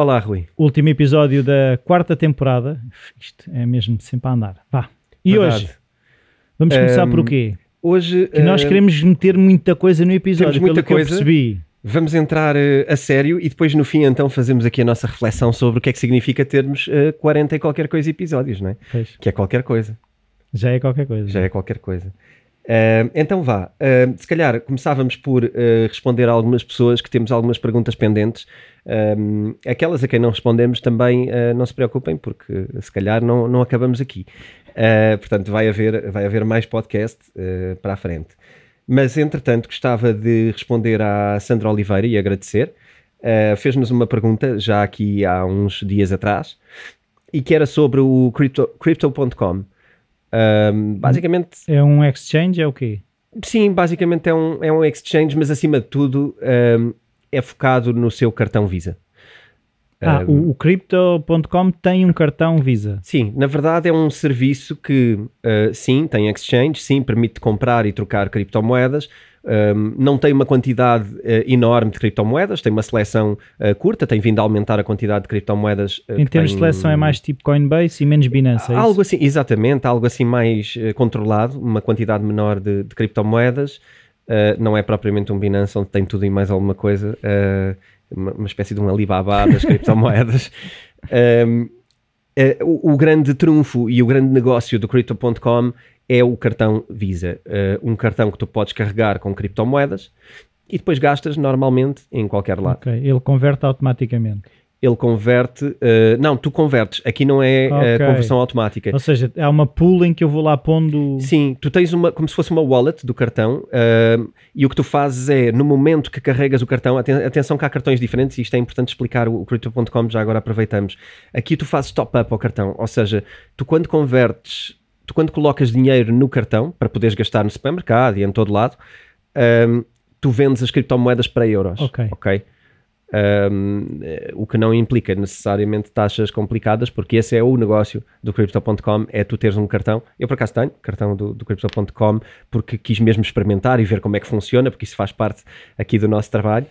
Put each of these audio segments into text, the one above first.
Olá, Rui. Último episódio da quarta temporada. Isto é mesmo sempre a andar. Vá. E Verdade. hoje? Vamos começar Ehm, por o quê? Hoje Que nós eh, queremos meter muita coisa no episódio, muita pelo que eu coisa. percebi. vamos entrar eh, a sério e depois no fim então fazemos aqui a nossa reflexão sobre o que é que significa termos eh, 40 e qualquer coisa episódios, não é? Pois, Que é qualquer coisa, já é qualquer coisa. já é qualquer coisa. Então vá, Eh, se calhar começávamos por eh, responder a algumas pessoas que temos algumas perguntas pendentes. Um, aquelas a quem não respondemos também eh, não se preocupem porque se calhar não, não acabamos aqui. Eh, portanto, vai haver, vai haver mais podcast para a frente. Mas, entretanto, gostava de responder à Sandra Oliveira e agradecer. Uh, Fez-nos uma pergunta já aqui há uns dias atrás e que era sobre o crypto- Crypto.com. Um, basicamente, É um exchange, é o quê? sim, basicamente é um, é um exchange, mas acima de tudo um, é focado no seu cartão Visa. Ah, Um, o, o Crypto.com tem um cartão Visa. Sim, na verdade é um serviço que, uh, sim, tem exchange, sim, permite comprar e trocar criptomoedas. Um, não tem uma quantidade uh, enorme de criptomoedas, tem uma seleção uh, curta, tem vindo a aumentar a quantidade de criptomoedas. uh, Em que termos de tem- seleção é mais tipo Coinbase e menos Binance, é? Algo assim, exatamente, algo assim mais controlado, uma quantidade menor de, de criptomoedas. Não é propriamente um Binance onde tem tudo e mais alguma coisa, uma, uma espécie de um Alibaba das criptomoedas. Um, eh, o, o grande trunfo e o grande negócio do Crypto.com é o cartão Visa. Eh, um cartão que tu podes carregar com criptomoedas e depois gastas normalmente em qualquer lado. Ok, ele converte automaticamente. Ele converte. eh, não, tu convertes. Aqui não é eh, Ok. conversão automática. Ou seja, há uma pool em que eu vou lá pondo... Sim, tu tens uma, como se fosse uma wallet do cartão ahm, e o que tu fazes é, no momento que carregas o cartão, aten- atenção que há cartões diferentes e isto é importante explicar, o, o Crypto.com já agora aproveitamos. Aqui tu fazes top-up ao cartão, ou seja, tu quando convertes, tu quando colocas dinheiro no cartão, para poderes gastar no supermercado e em todo lado, ahm, tu vendes as criptomoedas para euros. Ok. ok? Um, o que não implica necessariamente taxas complicadas, porque esse é o negócio do Crypto.com, é tu teres um cartão, eu por acaso tenho, cartão do, do Crypto.com, porque quis mesmo experimentar e ver como é que funciona, porque isso faz parte aqui do nosso trabalho.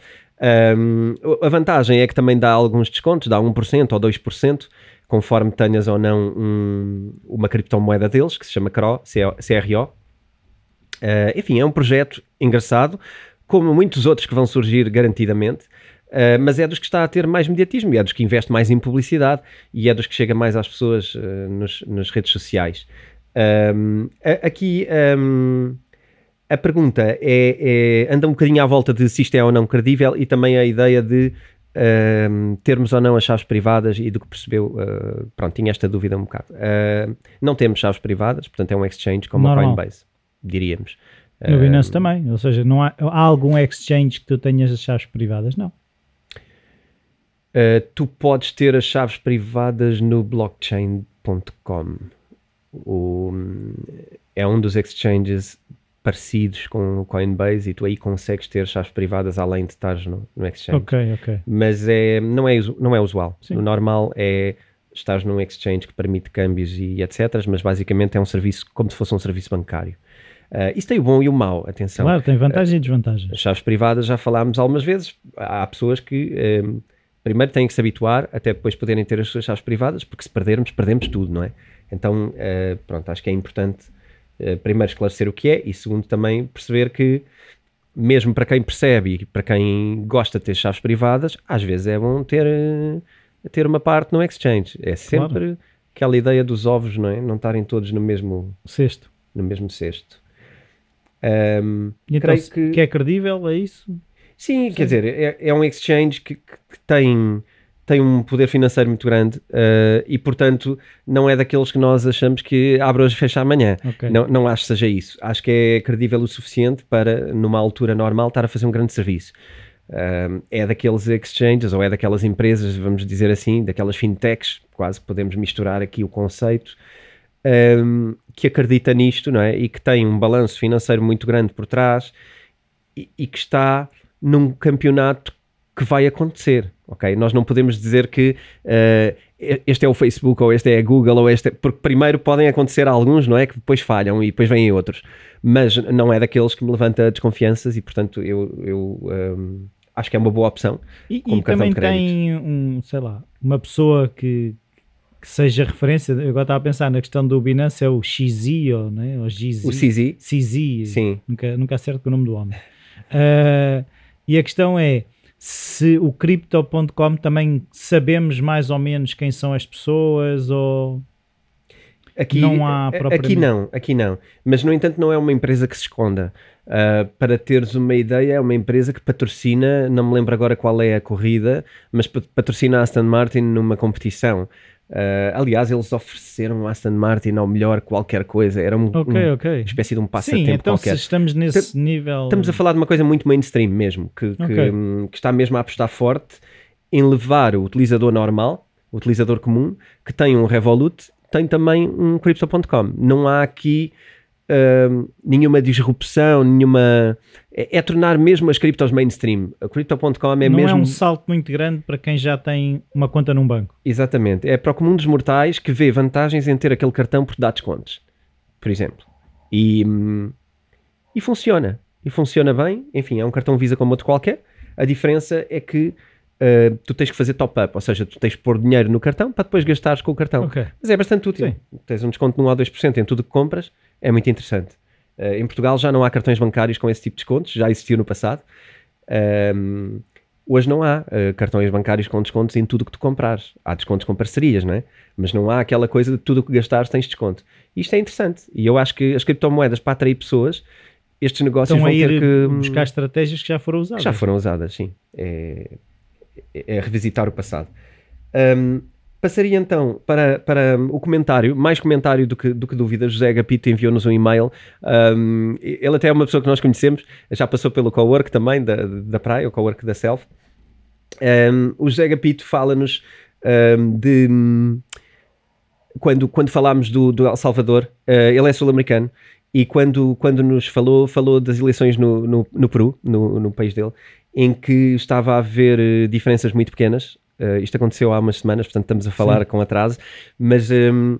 Um, a vantagem é que também dá alguns descontos, dá 1% ou 2%, conforme tenhas ou não um- uma criptomoeda deles, que se chama CRO, CRO. Uh, enfim, é um projeto engraçado, como muitos outros que vão surgir garantidamente, uh, mas é dos que está a ter mais mediatismo, é dos que investe mais em publicidade e é dos que chega mais às pessoas uh, nos, nas redes sociais. Um, a- aqui um, a pergunta é, é- anda um bocadinho à volta de se isto é ou não credível e também a ideia de termos ou não as chaves privadas e do que percebeu, uh, pronto, tinha esta dúvida um bocado. Uh, não temos chaves privadas, portanto é um exchange como a Normal. Coinbase, diríamos. No Binance também. Ou seja, não há, há algum exchange que tu tenhas as chaves privadas? Não. Uh, tu podes ter as chaves privadas no blockchain.com. O- É um dos exchanges parecidos com o Coinbase e tu aí consegues ter chaves privadas além de estares no, no exchange. Ok, ok. Mas é, não, é, não é usual. Sim. O normal é estás num exchange que permite câmbios e etc. Mas basicamente é um serviço como se fosse um serviço bancário. Uh, isso tem o bom e o mau, atenção. Claro, tem vantagens e desvantagens. As chaves privadas já falámos algumas vezes. Há pessoas que ehm, primeiro têm que se habituar até depois poderem ter as suas chaves privadas, porque se perdermos, perdemos tudo, não é? Então, eh, pronto, acho que é importante primeiro esclarecer o que é e segundo também perceber que mesmo para quem percebe e para quem gosta de ter chaves privadas, às vezes é bom ter, eh, ter uma parte no exchange. É sempre aquela ideia dos ovos, não é? Não estarem todos no mesmo, Sexto. no mesmo cesto. Ehm, E então, creio que- que... é credível, é isso? Sim, quer dizer, é, é um exchange que- que tem, tem um poder financeiro muito grande eh, e, portanto, não é daqueles que nós achamos que abre hoje e fecha amanhã. Ok. Não, não acho que seja isso. Acho que é credível o suficiente para, numa altura normal, estar a fazer um grande serviço. Um, é daqueles exchanges ou é daquelas empresas, vamos dizer assim, daquelas fintechs, quase podemos misturar aqui o conceito, um, que acredita nisto não é? e que tem um balanço financeiro muito grande por trás e, e que está num campeonato que vai acontecer, ok? Nós não podemos dizer que uh, este é o Facebook ou este é a Google ou este é... porque primeiro podem acontecer alguns, não é? Que depois falham e depois vêm outros, mas não é daqueles que me levanta desconfianças e portanto eu, eu um, acho que é uma boa opção. E, e também tem um, sei lá, uma pessoa que, que seja referência, eu agora estava a pensar na questão do Binance, é o XZ ou, né? o GZ. O CZ. CZ, Sim. Nunca, nunca acerto com o nome do homem. Uh, e a questão é se o Crypto.com também sabemos mais ou menos quem são as pessoas ou aqui não há aqui não aqui não. Mas no entanto não é uma empresa que se esconda. Uh, para teres uma ideia é uma empresa que patrocina não me lembro agora qual é a corrida mas patrocina a Aston Martin numa competição Uh, aliás, eles ofereceram a Aston Martin ao melhor qualquer coisa. Era um, okay, um, okay. uma espécie de um passatempo Sim, então qualquer. se estamos nesse nível... Estamos a falar de uma coisa muito mainstream mesmo, que, okay. que, hum, que, está mesmo a apostar forte em levar o utilizador normal, o utilizador comum, que tem um Revolut, tem também um Crypto.com. Não há aqui uh, nenhuma disrupção, nenhuma. É, é, tornar mesmo as criptos mainstream. A Crypto.com é Não mesmo. é um salto muito grande para quem já tem uma conta num banco. Exatamente. É para o comum dos mortais que vê vantagens em ter aquele cartão por dar descontos, por exemplo. E, e funciona. E funciona bem. Enfim, é um cartão Visa como outro qualquer. A diferença é que Uh, tu tens que fazer top-up, ou seja, tu tens que pôr dinheiro no cartão para depois gastares com o cartão. Okay. Mas é bastante útil. Sim. Tens um desconto de 1 ou 2% em tudo que compras é muito interessante. Uh, em Portugal já não há cartões bancários com esse tipo de descontos, já existiu no passado. Um, hoje não há uh, cartões bancários com descontos em tudo que tu comprares. Há descontos com parcerias, não é? Mas não há aquela coisa de tudo o que gastares tens desconto. Isto é interessante. E eu acho que as criptomoedas para atrair pessoas, estes negócios Estão vão ter que buscar estratégias que já foram usadas. já foram usadas, sim. É, é, é revisitar o passado. Um, Passaria então para, para o comentário, mais comentário do que, do que dúvida. José Agapito enviou-nos um e-mail. Um, ele até é uma pessoa que nós conhecemos, já passou pelo cowork também da, da praia, o cowork da Self. Um, o José Agapito fala-nos um, de. Quando, quando falámos do, do El Salvador, uh, ele é sul-americano e quando, quando nos falou, falou das eleições no, no, no Peru, no, no país dele, em que estava a haver uh, diferenças muito pequenas Uh, isto aconteceu há umas semanas, portanto estamos a falar Sim. com atraso, mas um,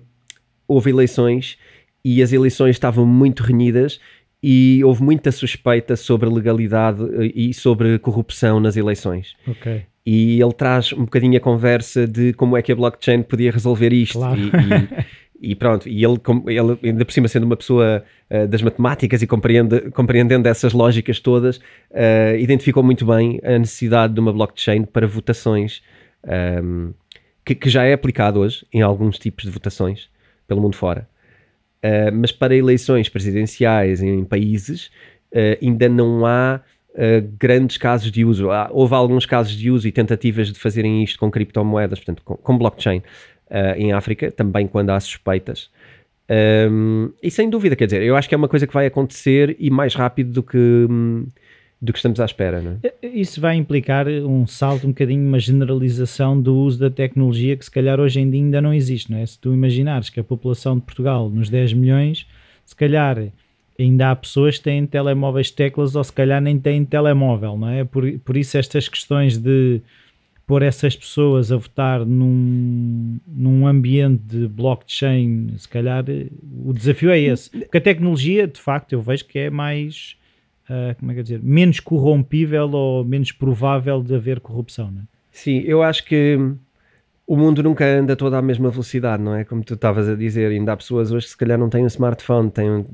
houve eleições e as eleições estavam muito renhidas e houve muita suspeita sobre legalidade eh, e sobre corrupção nas eleições. Okay. E ele traz um bocadinho a conversa de como é que a blockchain podia resolver isto. Claro. E, e, e, pronto, e ele, ele, ainda por cima sendo uma pessoa uh, das matemáticas e compreende, compreendendo essas lógicas todas, uh, identificou muito bem a necessidade de uma blockchain para votações um, que, que, já é aplicado hoje em alguns tipos de votações pelo mundo fora. Uh, mas para eleições presidenciais em países uh, ainda não há uh, grandes casos de uso. Há, houve alguns casos de uso e tentativas de fazerem isto com criptomoedas, portanto, com, com blockchain em África, também quando há suspeitas. Um, e sem dúvida, quer dizer, eu acho que é uma coisa que vai acontecer e mais rápido do que. Do que estamos à espera, não é? Isso vai implicar um salto, um bocadinho, uma generalização do uso da tecnologia que se calhar hoje em dia ainda não existe, não é? Se tu imaginares que a população de Portugal, nos 10 milhões, se calhar ainda há pessoas que têm telemóveis teclas ou se calhar nem têm telemóvel, não é? Por, por isso estas questões de pôr essas pessoas a votar num, num ambiente de blockchain, se calhar o desafio é esse. Porque a tecnologia, de facto, eu vejo que é mais uh, como é que dizer, menos corrompível ou menos provável de haver corrupção, não é? Sim, eu acho que o mundo nunca anda toda à mesma velocidade, não é? Como tu estavas a dizer, ainda há pessoas hoje que se calhar não têm um smartphone, têm um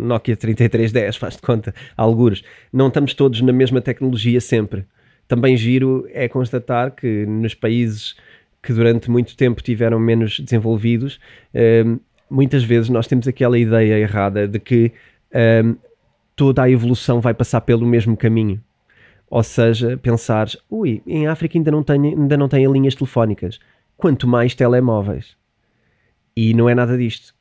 Nokia 3310, faz de conta, algures. Não estamos todos na mesma tecnologia sempre. Também giro é constatar que nos países que durante muito tempo tiveram menos desenvolvidos, eh, muitas vezes nós temos aquela ideia errada de que eh, toda a evolução vai passar pelo mesmo caminho. Ou seja, pensar, ui, em África ainda não tem, ainda não tem linhas telefónicas, quanto mais telemóveis. E não é nada disto.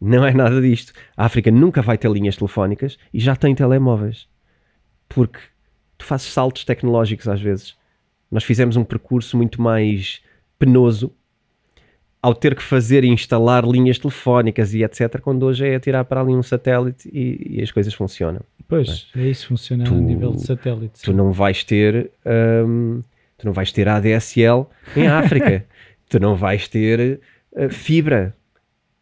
Não é nada disto. A África nunca vai ter linhas telefónicas e já tem telemóveis. Porque tu fazes saltos tecnológicos às vezes. Nós fizemos um percurso muito mais penoso ao ter que fazer e instalar linhas telefónicas e etc. Quando hoje é tirar para ali um satélite e, e as coisas funcionam. Pois, é, isso funciona tu, a nível de satélite. Tu não vais ter, hum, tu não vais ter ADSL em África, tu não vais ter uh, fibra,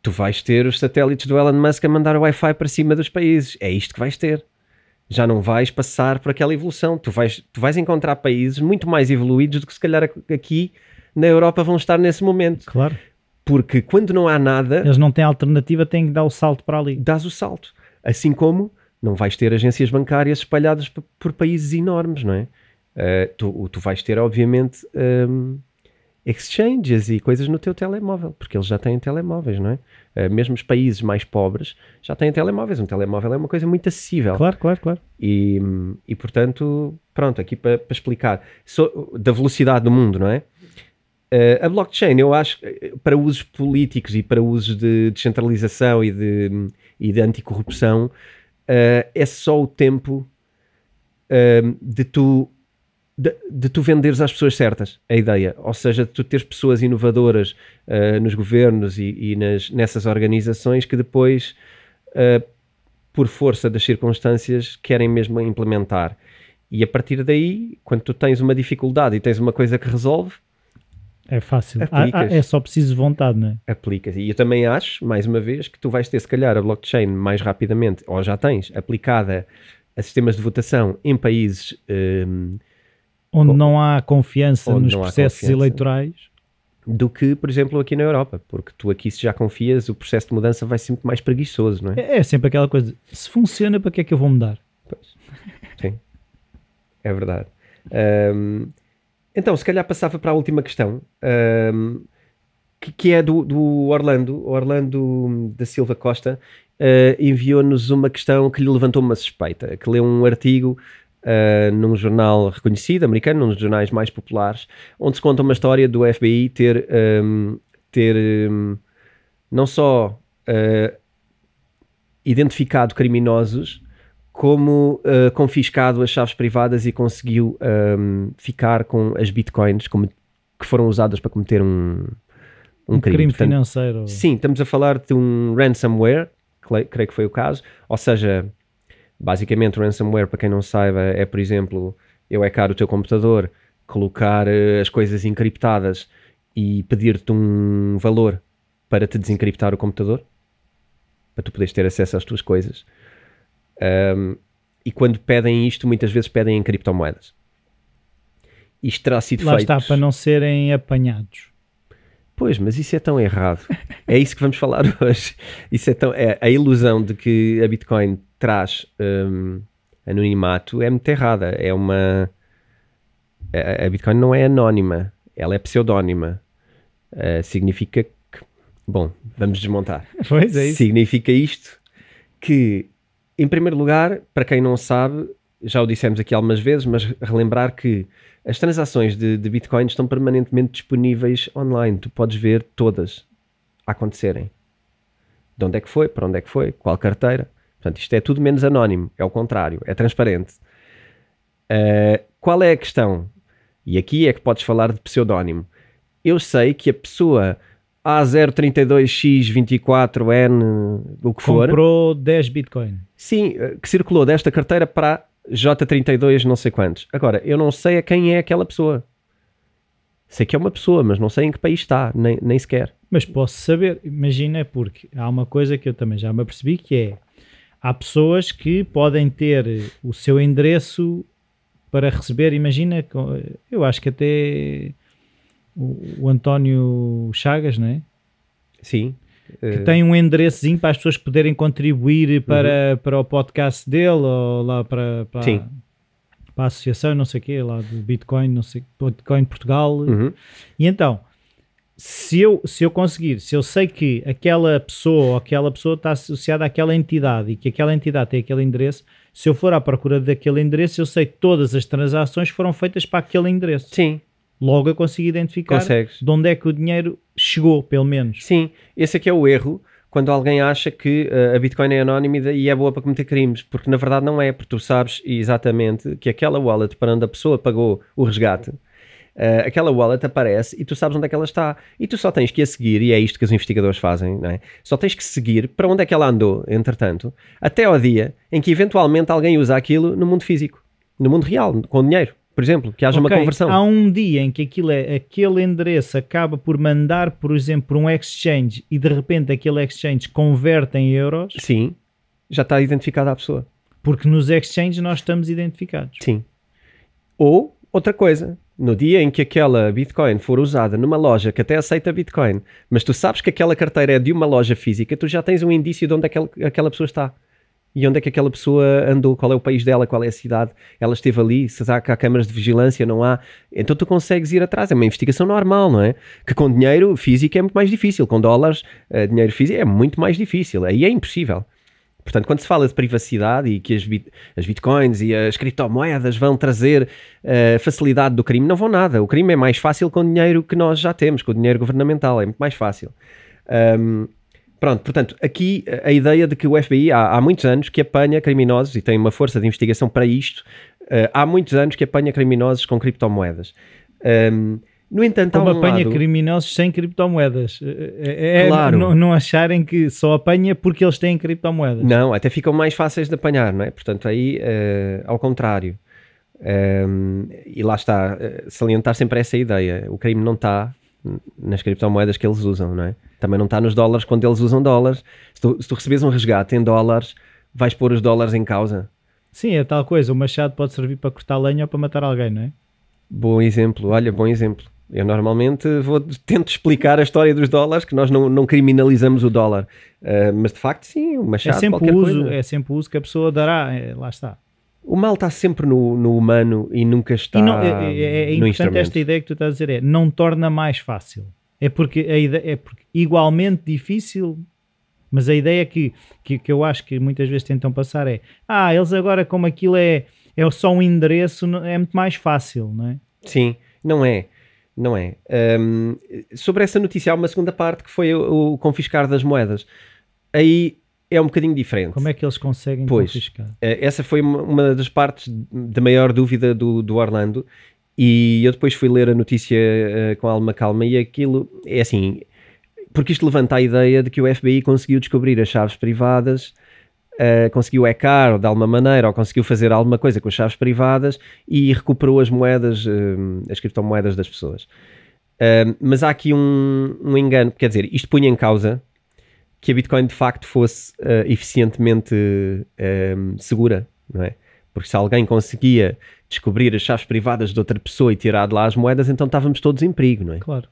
tu vais ter os satélites do Elon Musk a mandar o Wi-Fi para cima dos países. É isto que vais ter. Já não vais passar por aquela evolução. Tu vais, tu vais encontrar países muito mais evoluídos do que se calhar aqui na Europa vão estar nesse momento. Claro. Porque quando não há nada. Eles não têm alternativa, têm que dar o salto para ali. Dás o salto. Assim como não vais ter agências bancárias espalhadas por países enormes, não é? Uh, tu, tu vais ter, obviamente. Um, exchanges e coisas no teu telemóvel, porque eles já têm telemóveis, não é? Uh, mesmo os países mais pobres já têm telemóveis. Um telemóvel é uma coisa muito acessível. Claro, claro, claro. E, e portanto, pronto, aqui para, para explicar so, da velocidade do mundo, não é? Uh, a blockchain, eu acho, para usos políticos e para usos de descentralização e de, e de anticorrupção, uh, é só o tempo de tu de, de, tu venderes às pessoas certas a ideia, ou seja, de tu teres pessoas inovadoras uh, nos governos e, e nas, nessas organizações que depois, uh, por força das circunstâncias, querem mesmo implementar. E a partir daí, quando tu tens uma dificuldade e tens uma coisa que resolve, é fácil. Ah, ah, é só preciso vontade, não é? Aplicas. E eu também acho, mais uma vez, que tu vais ter, se calhar, a blockchain mais rapidamente, ou já tens, aplicada a sistemas de votação em países. Um, onde não há confiança nos processos confiança, eleitorais do que, por exemplo, aqui na Europa, porque tu aqui se já confias, o processo de mudança vai ser muito mais preguiçoso, não é? É, é sempre aquela coisa, se funciona, para que é que eu vou mudar? Pois. Sim, é verdade. Um, então, se calhar passava para a última questão, um, que, que, é do, do Orlando, Orlando da Silva Costa, uh, enviou-nos uma questão que lhe levantou uma suspeita, que leu um artigo uh, num jornal reconhecido, americano, num dos jornais mais populares, onde se conta uma história do FBI ter, um, ter um, não só uh, identificado criminosos, como uh, confiscado as chaves privadas e conseguiu um, ficar com as bitcoins como, que foram usadas para cometer um, um, um crime, crime Portanto, financeiro. Sim, estamos a falar de um ransomware, creio que foi o caso, ou seja, Basicamente, ransomware, para quem não saiba, é, por exemplo, eu hackar o teu computador, colocar uh, as coisas encriptadas e pedir-te um valor para te desencriptar o computador, para tu poderes ter acesso às tuas coisas. Um, e quando pedem isto, muitas vezes pedem em criptomoedas. Isto terá sido Lá feito... está, para não serem apanhados. Pois, mas isso é tão errado. é isso que vamos falar hoje. Isso é tão... É a ilusão de que a Bitcoin traz um, anonimato é muito errada. É uma. A, a, Bitcoin não é anónima, ela é pseudónima. Uh, significa que. Bom, vamos desmontar. Pois é isso. Significa isto que, em primeiro lugar, para quem não sabe, já o dissemos aqui algumas vezes, mas relembrar que as transações de, de Bitcoin estão permanentemente disponíveis online. Tu podes ver todas a acontecerem. De onde é que foi, para onde é que foi, qual carteira. Portanto, isto é tudo menos anónimo, é o contrário, é transparente. Uh, qual é a questão? E aqui é que podes falar de pseudónimo. Eu sei que a pessoa A032X24N, o que for. Comprou 10 Bitcoin. Sim, eh, que circulou desta carteira para J32, não sei quantos. Agora, eu não sei a quem é aquela pessoa. Sei que é uma pessoa, mas não sei em que país está, nem, nem sequer. Mas posso saber, imagina, porque há uma coisa que eu também já me apercebi que é há pessoas que podem ter o seu endereço para receber, imagina, eu acho que até o, o António Chagas, não é? Sim. Que uh... tem um endereçozinho para as pessoas poderem contribuir para, uhum. para o podcast dele ou lá para, para, Sim. para a associação, não sei o quê, lá do Bitcoin, não sei, Bitcoin Portugal. Uhum. E então, se eu, se eu conseguir, se eu sei que aquela pessoa ou aquela pessoa está associada àquela entidade e que aquela entidade tem aquele endereço, se eu for à procura daquele endereço, eu sei que todas as transações foram feitas para aquele endereço. Sim. Logo eu consigo identificar Consegues. de onde é que o dinheiro chegou, pelo menos. Sim, esse aqui é o erro, quando alguém acha que uh, a Bitcoin é anónima e é boa para cometer crimes, porque na verdade não é, porque tu sabes exatamente que aquela wallet para onde a pessoa pagou o resgate, uh, aquela wallet aparece e tu sabes onde é que ela está. E tu só tens que a seguir, e é isto que os investigadores fazem, não é? só tens que seguir para onde é que ela andou, entretanto, até ao dia em que eventualmente alguém usa aquilo no mundo físico, no mundo real, com dinheiro por exemplo, que haja okay, uma conversão. Há um dia em que aquilo é, aquele endereço acaba por mandar, por exemplo, um exchange e de repente aquele exchange converte em euros. Sim, já está identificada a pessoa. Porque nos exchanges nós estamos identificados. Sim. Ou outra coisa, no dia em que aquela Bitcoin for usada numa loja que até aceita Bitcoin, mas tu sabes que aquela carteira é de uma loja física, tu já tens um indício de onde aquela, aquela pessoa está e onde é que aquela pessoa andou, qual é o país dela, qual é a cidade, ela esteve ali, se há, há câmaras de vigilância, não há. Então tu consegues ir atrás, é uma investigação normal, não é? Que com dinheiro físico é muito mais difícil, com dólares, uh, dinheiro físico é muito mais difícil, aí é impossível. Portanto, quando se fala de privacidade e que as, bit as bitcoins e as criptomoedas vão trazer uh, facilidade do crime, não vão nada. O crime é mais fácil com o dinheiro que nós já temos, com o dinheiro governamental, é muito mais fácil. Um, Pronto, portanto, aqui a ideia de que o FBI há, há muitos anos que apanha criminosos e tem uma força de investigação para isto, uh, há muitos anos que apanha criminosos com criptomoedas. Um, no entanto, Como um apanha lado... criminosos sem criptomoedas. É, é claro. não, não acharem que só apanha porque eles têm criptomoedas. Não, até ficam mais fáceis de apanhar, não é? Portanto, aí, uh, ao contrário. Um, e lá está, uh, salientar sempre essa ideia. O crime não está nas criptomoedas que eles usam, não é? Também não está nos dólares quando eles usam dólares. Se tu, se tu recebes um resgate em dólares, vais pôr os dólares em causa. Sim, é tal coisa. O machado pode servir para cortar lenha ou para matar alguém, não é? Bom exemplo, olha, bom exemplo. Eu normalmente vou tento explicar a história dos dólares, que nós não, não criminalizamos o dólar. Uh, mas de facto, sim, o machado. É sempre o uso, coisa. é sempre o uso que a pessoa dará. É, lá está. O mal está sempre no, no humano e nunca está. E não, é, é, é importante esta ideia que tu estás a dizer: é não torna mais fácil. É porque, a ideia, é porque igualmente difícil, mas a ideia que, que, que, eu acho que muitas vezes tentam passar é: ah, eles agora, como aquilo é, é só um endereço, é muito mais fácil, não é? Sim, não é. Não é. Um, sobre essa notícia, há uma segunda parte que foi o, o confiscar das moedas. Aí é um bocadinho diferente. Como é que eles conseguem pois, confiscar? Eh, essa foi uma das partes da maior dúvida do, do Orlando e eu depois fui ler a notícia uh, com alguma calma e aquilo é assim, porque isto levanta a ideia de que o FBI conseguiu descobrir as chaves privadas, uh, conseguiu hackar de alguma maneira ou conseguiu fazer alguma coisa com as chaves privadas e recuperou as moedas, uh, as criptomoedas das pessoas. mas há aqui um, um engano, quer dizer, isto punha em causa que a Bitcoin de facto fosse uh, eficientemente uh, segura, não é? Porque se alguém conseguia descobrir as chaves privadas de outra pessoa e tirar de lá as moedas, então estávamos todos em perigo, não é? Claro.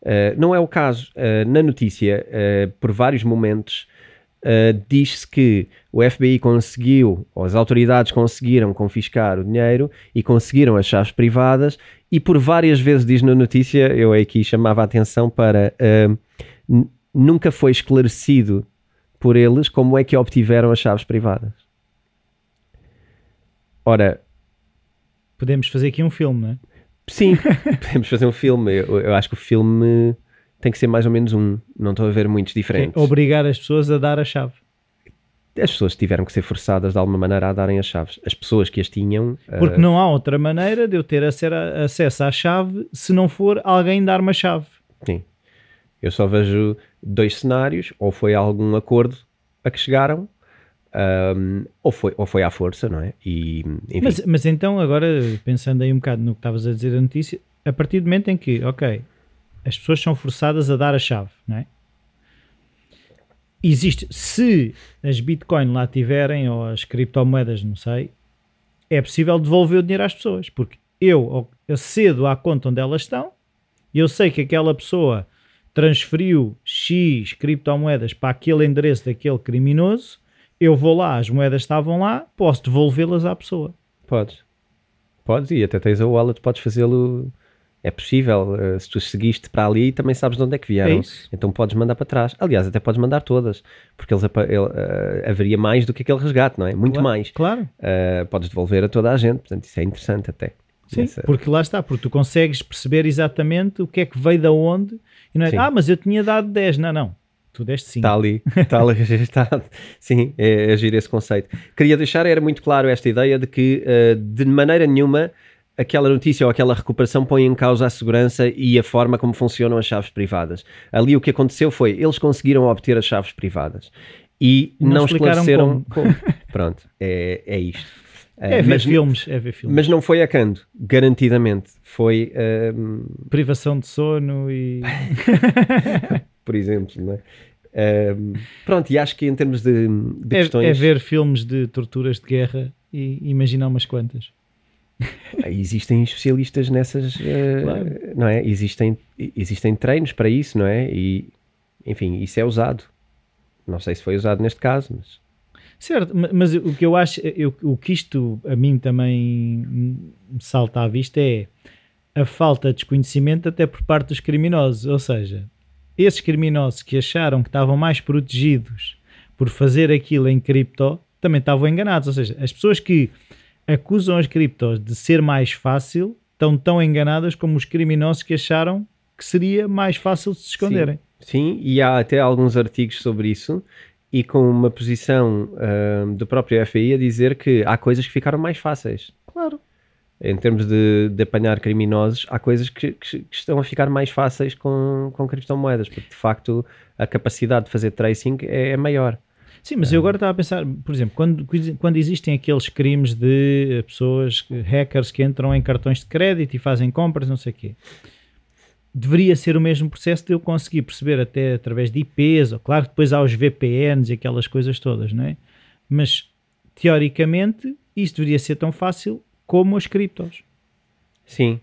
Uh, não é o caso. na notícia, por vários momentos, diz-se que o FBI conseguiu, ou as autoridades conseguiram confiscar o dinheiro e conseguiram as chaves privadas, e por várias vezes diz na notícia, eu aqui chamava a atenção para nunca foi esclarecido por eles como é que obtiveram as chaves privadas. Ora, podemos fazer aqui um filme, não é? Sim, podemos fazer um filme. Eu, eu, acho que o filme tem que ser mais ou menos um. Não estou a ver muitos diferentes. É obrigar as pessoas a dar a chave. As pessoas tiveram que ser forçadas de alguma maneira a darem as chaves. As pessoas que as tinham. Porque uh... não há outra maneira de eu ter acesso à chave se não for alguém dar uma chave. Sim. Eu só vejo dois cenários, ou foi algum acordo a que chegaram, um, ou, foi, ou foi à força, não é? E, mas, mas então, agora, pensando aí um bocado no que estavas a dizer da notícia, a partir do momento em que, ok, as pessoas são forçadas a dar a chave, não é? Existe, se as Bitcoin lá tiverem, ou as criptomoedas, não sei, é possível devolver o dinheiro às pessoas, porque eu acedo à conta onde elas estão, eu sei que aquela pessoa transferiu X criptomoedas para aquele endereço daquele criminoso, eu vou lá, as moedas estavam lá, posso devolvê-las à pessoa. Podes. Podes e até tens a wallet, podes fazê-lo. É possível. Uh, se tu seguiste para ali, também sabes de onde é que vieram. É então podes mandar para trás. Aliás, até podes mandar todas, porque eles, ele, uh, haveria mais do que aquele resgate, não é? Muito claro, mais. Claro. Uh, podes devolver a toda a gente, portanto, isso é interessante até. Sim, Nessa... porque lá está, porque tu consegues perceber exatamente o que é que veio da onde e não é, Sim. ah, mas eu tinha dado 10. Não, não. Tu deste sim. Está ali, está ali registado. Sim, é, é agir esse conceito. Queria deixar, era muito claro esta ideia de que, uh, de maneira nenhuma, aquela notícia ou aquela recuperação põe em causa a segurança e a forma como funcionam as chaves privadas. Ali o que aconteceu foi, eles conseguiram obter as chaves privadas e não, Não esclareceram explicaram como. Pronto, é, é isto. Uh, É ver mas, filmes, é ver filmes. mas não foi a Cando, garantidamente. Foi, uh, Privação de sono e. por exemplo, não é? Uh, pronto, e acho que em termos de, de é, questões. é ver filmes de torturas de guerra e imaginar umas quantas. Existem especialistas nessas, eh, Claro. não é? Existem, existem treinos para isso, não é? E, enfim, isso é usado. Não sei se foi usado neste caso, mas Certo, ma- mas o que eu acho, eu- o que isto a mim também me salta à vista é a falta de desconhecimento até por parte dos criminosos. Ou seja, esses criminosos que acharam que estavam mais protegidos por fazer aquilo em cripto também estavam enganados. Ou seja, as pessoas que acusam as criptos de ser mais fácil estão tão enganadas como os criminosos que acharam que seria mais fácil de se esconderem. sim, e há até alguns artigos sobre isso e com uma posição ahm, do próprio FAI a dizer que há coisas que ficaram mais fáceis. Claro. Em termos de, de apanhar criminosos, há coisas que, que- que estão a ficar mais fáceis com, com criptomoedas, porque de facto a capacidade de fazer tracing é, é maior. Sim, mas eu agora estava a pensar, por exemplo, quando, quando existem aqueles crimes de pessoas, hackers que entram em cartões de crédito e fazem compras, não sei o quê, deveria ser o mesmo processo de eu conseguir perceber até através de IPs, ou claro que depois há os VPNs e aquelas coisas todas, não é? Mas teoricamente isto deveria ser tão fácil como as criptos. Sim.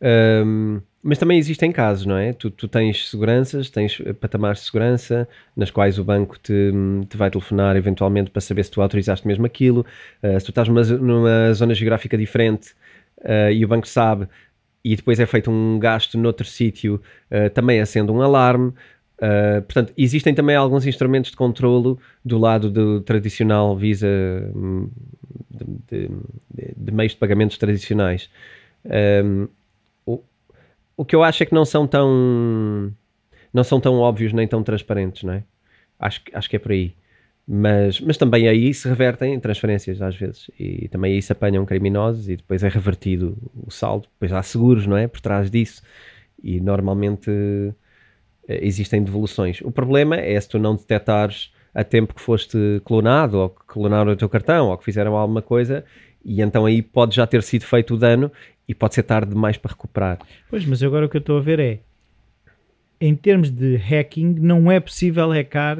Ahm, mas também existem casos, não é? Tu, tu tens seguranças, tens eh, patamares de segurança, nas quais o banco te, te vai telefonar eventualmente para saber se tu autorizaste mesmo aquilo. Ah, se tu estás numa, numa zona geográfica diferente ah, e o banco sabe, e depois é feito um gasto noutro sítio, ah, também acende um alarme. Ah, portanto, existem também alguns instrumentos de controlo do lado do tradicional Visa, hum, de, de- de- meios de pagamentos tradicionais. Um, o, o que eu acho é que não são tão não são tão óbvios nem tão transparentes, não é? Acho, acho que é por aí. Mas, mas também aí se revertem em transferências às vezes e também aí se apanham criminosos e depois é revertido o saldo. Depois há seguros, não é? Por trás disso e normalmente eh, existem devoluções. O problema é se tu não detectares a tempo que foste clonado ou que clonaram o teu cartão ou que fizeram alguma coisa e então aí pode já ter sido feito o dano e pode ser tarde demais para recuperar. Pois, mas agora o que eu estou a ver é, em termos de hacking, não é possível hackar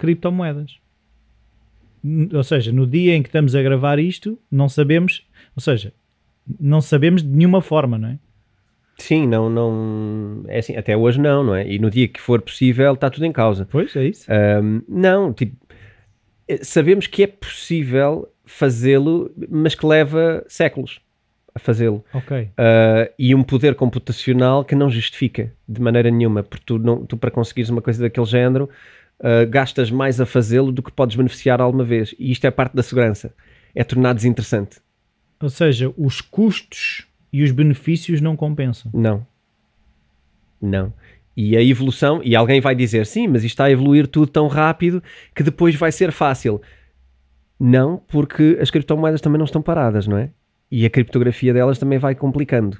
criptomoedas. Ou seja, no dia em que estamos a gravar isto, não sabemos, ou seja, não sabemos de nenhuma forma, não é? Sim, não, não, é assim, até hoje não, não é? E no dia que for possível está tudo em causa. Pois, é isso. Ahm, não, tipo, eh, sabemos que é possível fazê-lo, mas que leva séculos a fazê-lo. Ok. Uh, e um poder computacional que não justifica de maneira nenhuma, porque tu, não, tu para conseguires uma coisa daquele género uh, gastas mais a fazê-lo do que podes beneficiar alguma vez. E isto é parte da segurança. É tornar desinteressante. Ou seja, os custos e os benefícios não compensam. Não. Não. E a evolução, e alguém vai dizer sim, mas isto está a evoluir tudo tão rápido que depois vai ser fácil. Não, porque as criptomoedas também não estão paradas, não é? E a criptografia delas também vai complicando.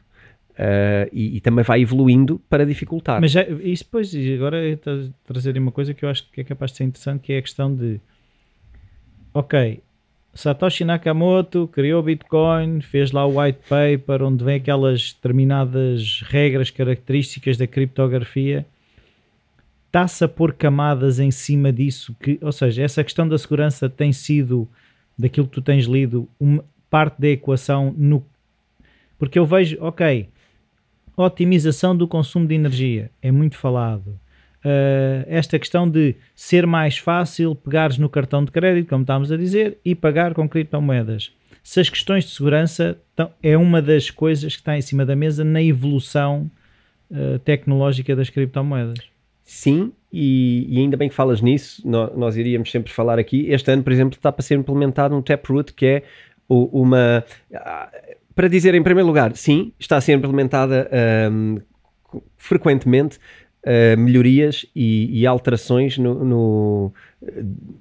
Uh, e, e também vai evoluindo para dificultar. Mas já, isso depois, agora é tra- trazer uma coisa que eu acho que é capaz de ser interessante, que é a questão de ok, Satoshi Nakamoto criou Bitcoin, fez lá o white paper onde vem aquelas determinadas regras, características da criptografia. Está-se a pôr camadas em cima disso, que, ou seja, essa questão da segurança tem sido, daquilo que tu tens lido, uma parte da equação no. Porque eu vejo, ok, otimização do consumo de energia é muito falado. Uh, esta questão de ser mais fácil pegares no cartão de crédito, como estávamos a dizer, e pagar com criptomoedas. Se as questões de segurança tão- é uma das coisas que está em cima da mesa na evolução uh, tecnológica das criptomoedas. Sim, e, e ainda bem que falas nisso, nó- nós, iríamos sempre falar aqui. Este ano, por exemplo, está para ser implementado um Taproot, que é uma. Para dizer, em primeiro lugar, sim, está a ser implementada ahm, frequentemente uh, melhorias e, e alterações no, no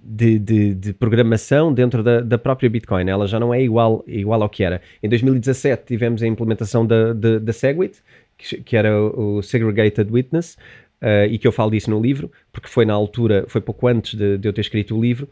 de, de, de, programação dentro da, da, própria Bitcoin. Ela já não é igual, igual ao que era. Em 2017 tivemos a implementação da, da, da Segwit, que, que era o, o Segregated Witness, uh, e que eu falo disso no livro, porque foi na altura, foi pouco antes de, de eu ter escrito o livro.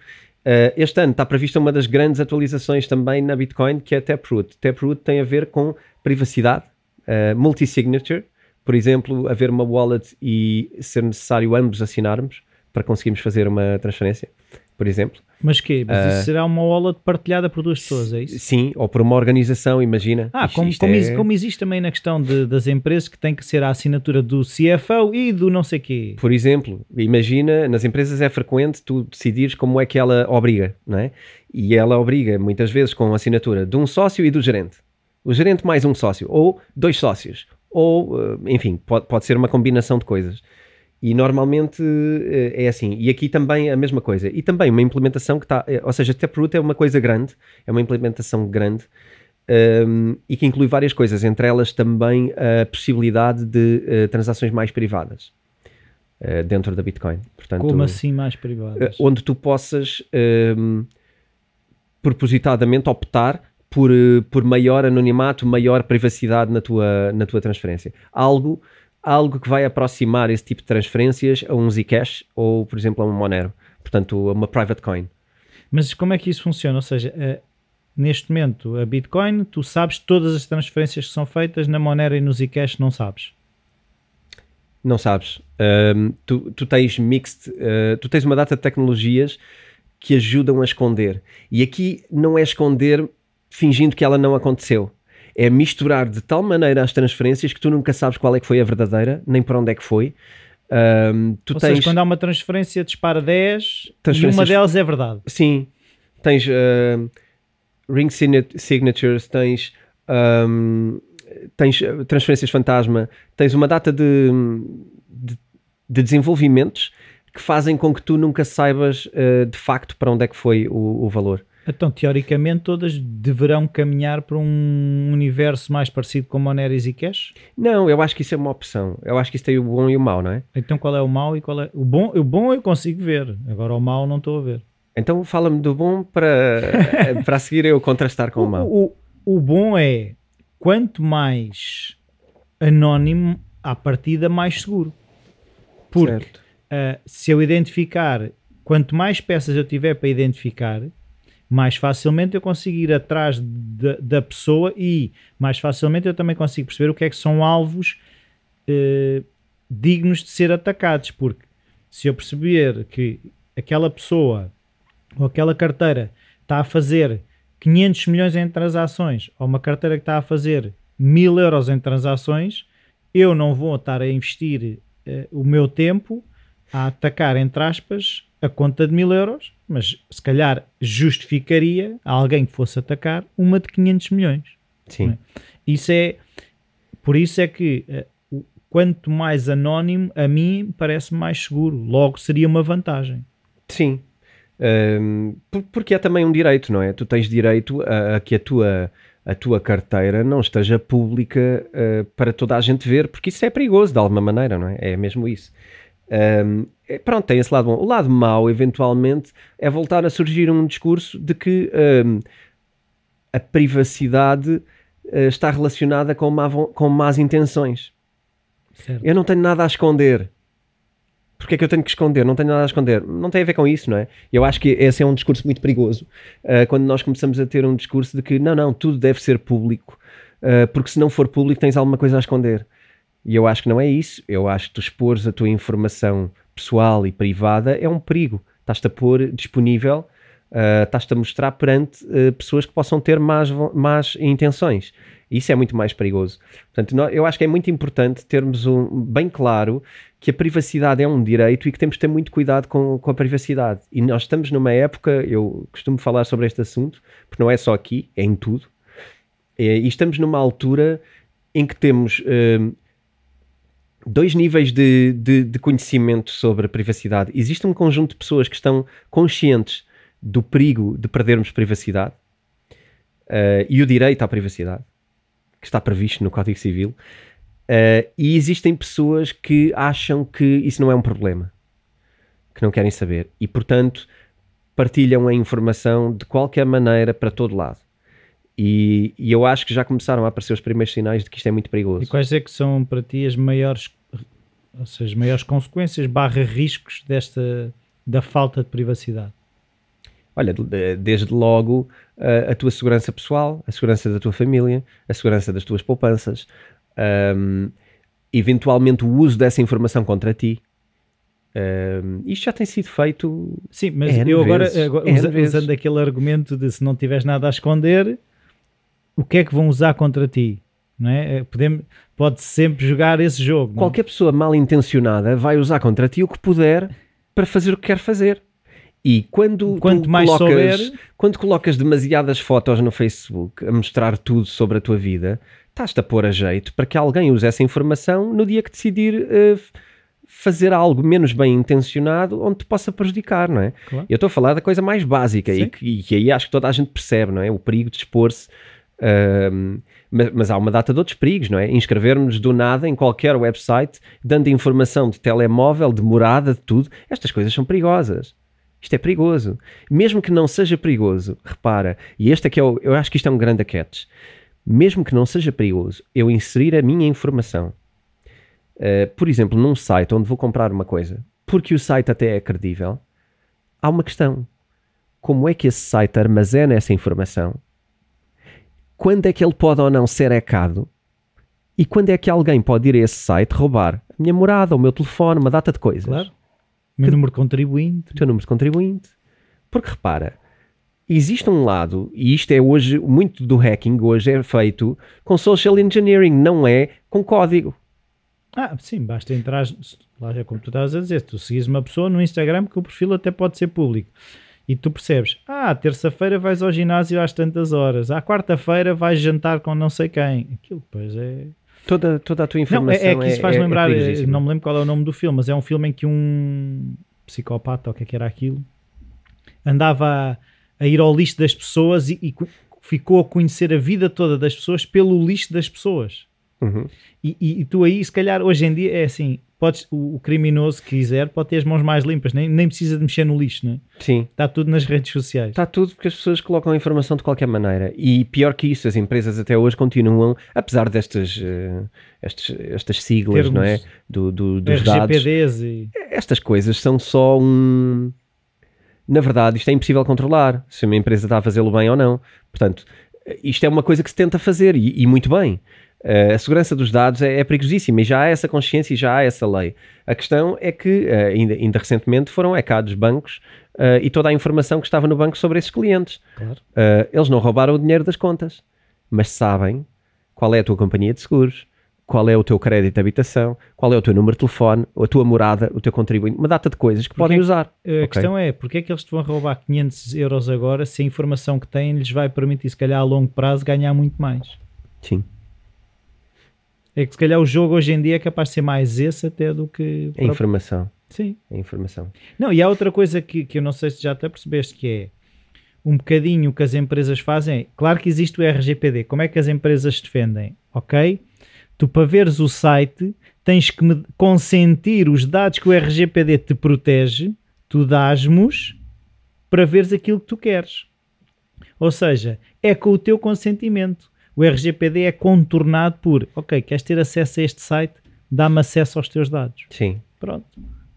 Uh, este ano está prevista uma das grandes atualizações também na Bitcoin, que é a Taproot. Taproot tem a ver com privacidade, uh, multi-signature, por exemplo, haver uma wallet e ser necessário ambos assinarmos para conseguirmos fazer uma transferência, por exemplo. Mas que? Mas uh, isso será uma wallet partilhada por duas pessoas, é isso? Sim, ou por uma organização, imagina. Ah, isto, como, isto como, é... como, existe também na questão de, das empresas que tem que ser a assinatura do CFO e do não sei quê. Por exemplo, imagina, nas empresas é frequente tu decidires como é que ela obriga, não é? E ela obriga muitas vezes com a assinatura de um sócio e do gerente. O gerente mais um sócio, ou dois sócios, ou, eh, enfim, pode, pode ser uma combinação de coisas. E normalmente eh, é assim. E aqui também é a mesma coisa. E também uma implementação que está. Eh, ou seja, Taproot é uma coisa grande, é uma implementação grande um, ehm, e que inclui várias coisas, entre elas também a possibilidade de uh, transações mais privadas uh, dentro da Bitcoin. Portanto, Como assim mais privadas? Onde tu possas um, ehm, propositadamente optar por, por maior anonimato, maior privacidade na tua, na tua transferência. Algo algo que vai aproximar esse tipo de transferências a um Zcash ou, por exemplo, a um Monero. Portanto, a uma private coin. Mas como é que isso funciona? Ou seja, uh, neste momento, a Bitcoin, tu sabes todas as transferências que são feitas, na Monero e no Zcash não sabes? Não sabes. Um, tu, tu, tens mixed, uh, tu tens uma data de tecnologias que ajudam a esconder. E aqui não é esconder fingindo que ela não aconteceu é misturar de tal maneira as transferências que tu nunca sabes qual é que foi a verdadeira, nem para onde é que foi. Um, tu Ou tens... seja, quando há uma transferência dispara 10 e uma delas é verdade. Sim. Tens uh, ring signatures, tens, um, tens transferências fantasma, tens uma data de, de, de, desenvolvimentos que fazem com que tu nunca saibas uh, de facto para onde é que foi o, o valor. Então, teoricamente, todas deverão caminhar para um universo mais parecido com Monero e Zcash? Não, eu acho que isso é uma opção. Eu acho que isso tem o bom e o mau, não é? Então, qual é o mau e qual é... O bom, o bom eu consigo ver, agora o mau não estou a ver. Então, fala-me do bom para, para seguir eu contrastar com o, o mau. O, o bom é, quanto mais anónimo, à partida, mais seguro. Porque uh, se eu identificar, quanto mais peças eu tiver para identificar mais facilmente eu consigo ir atrás de, da pessoa e mais facilmente eu também consigo perceber o que é que são alvos eh, dignos de ser atacados, porque se eu perceber que aquela pessoa ou aquela carteira está a fazer 500 milhões em transações ou uma carteira que está a fazer 1000 euros em transações, eu não vou estar a investir eh, o meu tempo a atacar, entre aspas, a conta de 1000 euros mas se calhar justificaria a alguém que fosse atacar uma de 500 milhões. Sim. É? Isso é, por isso é que uh, quanto mais anónimo, a mim parece mais seguro. Logo seria uma vantagem. Sim. Um, porque é também um direito, não é? Tu tens direito a, a que a tua, a tua carteira não esteja pública uh, para toda a gente ver, porque isso é perigoso de alguma maneira, não é? É mesmo isso. Um, é, pronto, tem esse lado bom. O lado mau, eventualmente, é voltar a surgir um discurso de que um, a privacidade uh, está relacionada com, má, com más intenções. Certo. Eu não tenho nada a esconder. Porquê é que eu tenho que esconder? Não tenho nada a esconder. Não tem a ver com isso, não é? Eu acho que esse é um discurso muito perigoso. Uh, quando nós começamos a ter um discurso de que não, não, tudo deve ser público, uh, porque se não for público tens alguma coisa a esconder. E eu acho que não é isso. Eu acho que tu expores a tua informação pessoal e privada é um perigo. Estás-te a pôr disponível, uh, estás-te a mostrar perante uh, pessoas que possam ter más, más intenções. Isso é muito mais perigoso. Portanto, eu acho que é muito importante termos um, bem claro que a privacidade é um direito e que temos de ter muito cuidado com, com a privacidade. E nós estamos numa época, eu costumo falar sobre este assunto, porque não é só aqui, é em tudo. E, e estamos numa altura em que temos. Uh, dois níveis de, de, de, conhecimento sobre a privacidade. Existe um conjunto de pessoas que estão conscientes do perigo de perdermos privacidade uh, e o direito à privacidade, que está previsto no Código Civil. Uh, e existem pessoas que acham que isso não é um problema, que não querem saber e, portanto, partilham a informação de qualquer maneira para todo lado. E, e, eu acho que já começaram a aparecer os primeiros sinais de que isto é muito perigoso. E quais é que são para ti as maiores, ou seja, as maiores consequências barra riscos desta da falta de privacidade? Olha, desde logo a, a tua segurança pessoal, a segurança da tua família, a segurança das tuas poupanças, um, eventualmente o uso dessa informação contra ti. Um, isto já tem sido feito. Sim, mas eu agora, agora usa, usando aquele argumento de se não tiveres nada a esconder, o que é que vão usar contra ti? Não é? Podemos, pode sempre jogar esse jogo. É? Qualquer pessoa mal intencionada vai usar contra ti o que puder para fazer o que quer fazer. E quando Quanto mais colocas, souber... quando colocas demasiadas fotos no Facebook a mostrar tudo sobre a tua vida, estás-te a pôr a jeito para que alguém use essa informação no dia que decidir uh, fazer algo menos bem intencionado onde te possa prejudicar, não é? Claro. Eu estou a falar da coisa mais básica e que, e que, aí acho que toda a gente percebe, não é? O perigo de expor-se. Mas, mas, há uma data de outros perigos, não é? Inscrevermos do nada em qualquer website, dando informação de telemóvel, de morada, de tudo. Estas coisas são perigosas. Isto é perigoso. Mesmo que não seja perigoso, repara, e este é que é o, eu acho que isto é um grande catch mesmo que não seja perigoso, eu inserir a minha informação, uh, por exemplo, num site onde vou comprar uma coisa, porque o site até é credível, há uma questão. Como é que esse site armazena essa informação? Quando é que ele pode ou não ser hackado? E quando é que alguém pode ir a esse site roubar a minha morada, o meu telefone, uma data de coisas? Claro. O meu número de contribuinte. O teu número de contribuinte. Porque repara, existe um lado, e isto é hoje, muito do hacking hoje é feito com social engineering, não é com código. Ah, sim, basta entrar, lá é como tu estás a dizer, tu seguis uma pessoa no Instagram que o perfil até pode ser público. E tu percebes, ah, terça-feira vais ao ginásio às tantas horas, à quarta-feira vais jantar com não sei quem. Aquilo depois é... Toda, toda a tua informação não, é, é que isso faz é, lembrar, é não me lembro qual é o nome do filme, mas é um filme em que um psicopata, ou o que é que era aquilo, andava a ir ao lixo das pessoas e, e ficou a conhecer a vida toda das pessoas pelo lixo das pessoas. Uhum. E, e, e, tu aí, se calhar, hoje em dia é assim: podes, o, o, criminoso que quiser pode ter as mãos mais limpas, nem, nem precisa de mexer no lixo, né? Sim. Está tudo nas redes sociais. Está tudo porque as pessoas colocam a informação de qualquer maneira. E pior que isso, as empresas até hoje continuam, apesar destas uh, estes, estas siglas, Termos não é? Do, do, dos dados. E... Estas coisas são só um na verdade, isto é impossível controlar se uma empresa está a fazê-lo bem ou não. Portanto, isto é uma coisa que se tenta fazer e, e muito bem. Uh, a segurança dos dados é, é, perigosíssima e já há essa consciência e já há essa lei. A questão é que, uh, ainda, ainda, recentemente, foram hackados bancos uh, e toda a informação que estava no banco sobre esses clientes. Claro. eles não roubaram o dinheiro das contas, mas sabem qual é a tua companhia de seguros, qual é o teu crédito de habitação, qual é o teu número de telefone, a tua morada, o teu contribuinte, uma data de coisas que porque podem usar. A okay. questão é, porque é que eles te vão roubar 500 euros agora se a informação que têm lhes vai permitir, se calhar a longo prazo, ganhar muito mais? Sim. É que se calhar o jogo hoje em dia é capaz de ser mais esse até do que... A informação. Sim. A informação. Não, e há outra coisa que, que eu não sei se já até percebeste que é um bocadinho o que as empresas fazem. É, claro que existe o RGPD. Como é que as empresas defendem? Ok? Tu, para veres o site, tens que consentir os dados que o RGPD te protege, tu dás-nos para veres aquilo que tu queres. Ou seja, é com o teu consentimento. O RGPD é contornado por, ok, queres ter acesso a este site, dá-me acesso aos teus dados. Sim. Pronto.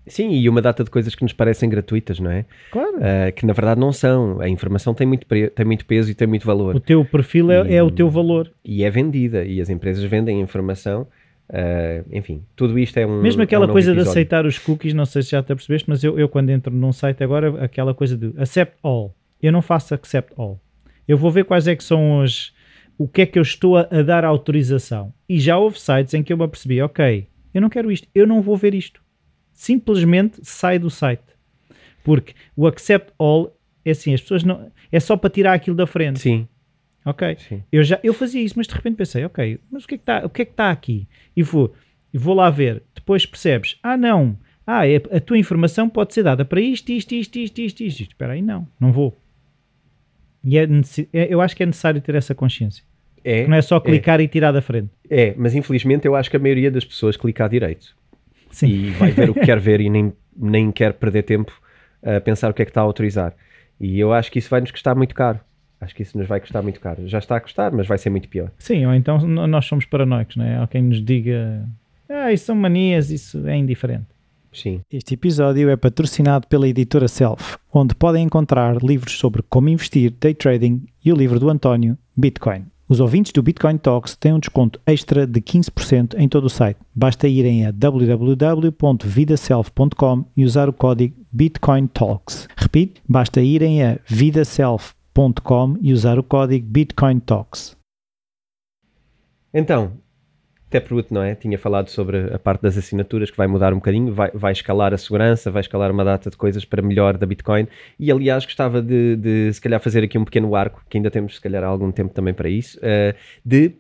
Sim, e uma data de coisas que nos parecem gratuitas, não é? Claro. Uh, que na verdade não são. A informação tem muito, tem muito peso e tem muito valor. O teu perfil é, e, é o teu valor. E é vendida, e as empresas vendem a informação. Uh, enfim, tudo isto é um. Mesmo aquela é um coisa episódio. de aceitar os cookies, não sei se já te percebeste, mas eu, eu quando entro num site agora, aquela coisa de accept all. Eu não faço accept all. Eu vou ver quais é que são os. O que é que eu estou a, a dar autorização. E já houve sites em que eu me apercebi, ok, eu não quero isto, eu não vou ver isto simplesmente sai do site. Porque o accept all é assim, as pessoas não. É só para tirar aquilo da frente. Sim. Ok? Sim. Eu, já, eu fazia isso, mas de repente pensei, ok, mas o que é que está que que tá aqui? E vou, vou lá ver. Depois percebes, ah não, ah, é, a tua informação pode ser dada para isto, isto, isto, isto, isto, isto. Espera aí, não, não vou. E é, é, eu acho que é necessário ter essa consciência. É, Não é só é, clicar e tirar da frente. é, mas infelizmente eu acho que a maioria das pessoas clica à direito Sim. e vai ver o que quer ver e nem, nem quer perder tempo a pensar o que é que está a autorizar. E eu acho que isso vai nos custar muito caro. Acho que isso nos vai custar muito caro. Já está a custar, mas vai ser muito pior. Sim, ou então nós somos paranoicos, não é? Há quem nos diga, ah, isso são manias, isso é indiferente. Sim. Este episódio é patrocinado pela editora Self, onde podem encontrar livros sobre como investir, day trading e o livro do António, Bitcoin. Os ouvintes do Bitcoin Talks têm um desconto extra de 15% em todo o site. Basta irem a www.vidaself.com e usar o código Bitcoin Talks. Repito, basta irem a vidaself.com e usar o código Bitcoin Talks. Então, Taproot, não é? Tinha falado sobre a parte das assinaturas que vai mudar um bocadinho, vai, vai escalar a segurança, vai escalar uma data de coisas para melhor da Bitcoin. E aliás, gostava de, de se calhar fazer aqui um pequeno arco, que ainda temos se calhar algum tempo também para isso, eh, de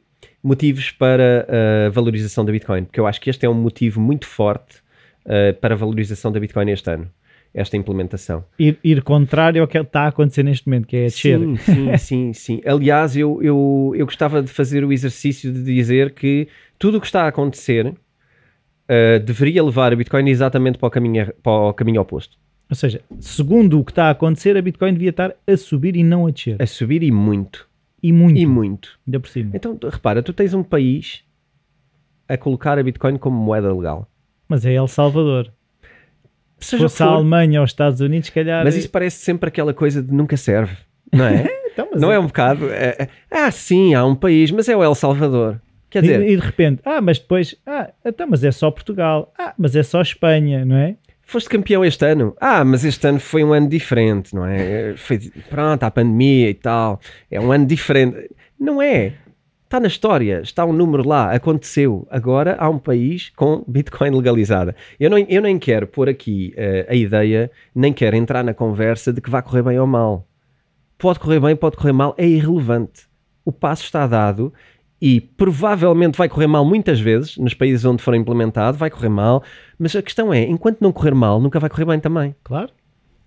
motivos para a valorização da Bitcoin, porque eu acho que este é um motivo muito forte eh, para a valorização da Bitcoin este ano, esta implementação. Ir, ir contrário ao que está a acontecer neste momento, que é descer. Sim, sim, sim, sim. Aliás, eu, eu, eu gostava de fazer o exercício de dizer que tudo o que está a acontecer uh, deveria levar a Bitcoin exatamente para o, caminho, para o caminho oposto. Ou seja, segundo o que está a acontecer, a Bitcoin devia estar a subir e não a descer. A subir e muito. E muito, E muito. ainda por cima. Então, repara, tu tens um país a colocar a Bitcoin como moeda legal. Mas é El Salvador. Se fosse a Alemanha ou os Estados Unidos, se calhar... mas isso parece sempre aquela coisa de nunca serve, não é? Então, não é um bocado? é- é- ah, sim, há um país, mas é o El Salvador. Quer dizer, E, e de repente, ah, mas depois, ah, então, mas é só Portugal, ah, mas é só Espanha, não é? Foste campeão este ano. Ah, mas este ano foi um ano diferente, não é? Foi, pronto, a pandemia e tal. É um ano diferente. Não é. Está na história, está um número lá, aconteceu. Agora há um país com Bitcoin legalizada. Eu, não, eu nem quero pôr aqui eh, a ideia, nem quero entrar na conversa de que vai correr bem ou mal. Pode correr bem, pode correr mal, é irrelevante. O passo está dado e provavelmente vai correr mal muitas vezes nos países onde for implementado, vai correr mal, mas a questão é, enquanto não correr mal, nunca vai correr bem também. Claro.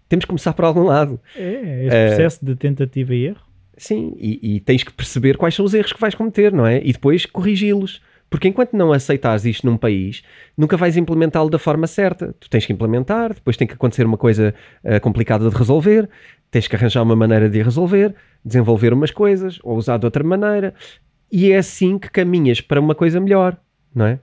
Temos que começar por algum lado. É, este Eh, processo de tentativa e erro. Sim, e, e tens que perceber quais são os erros que vais cometer, não é? E depois corrigi-los. Porque enquanto não aceitares isto num país, nunca vais implementá-lo da forma certa. Tu tens que implementar, depois tem que acontecer uma coisa eh, complicada de resolver, tens que arranjar uma maneira de resolver, desenvolver umas coisas, ou usar de outra maneira, e é assim que caminhas para uma coisa melhor, não é?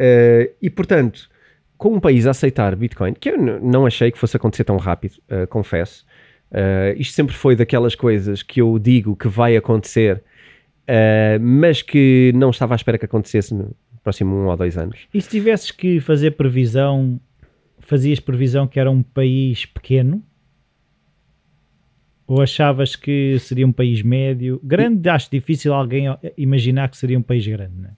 Eh, e portanto, com um país a aceitar Bitcoin, que eu não achei que fosse acontecer tão rápido, eh, confesso, eh, isto sempre foi daquelas coisas que eu digo que vai acontecer, mas que não estava à espera que acontecesse no próximo um ou dois anos. E se tivesses que fazer previsão, fazias previsão que era um país pequeno? Ou achavas que seria um país médio? Grande, acho difícil alguém imaginar que seria um país grande, não é?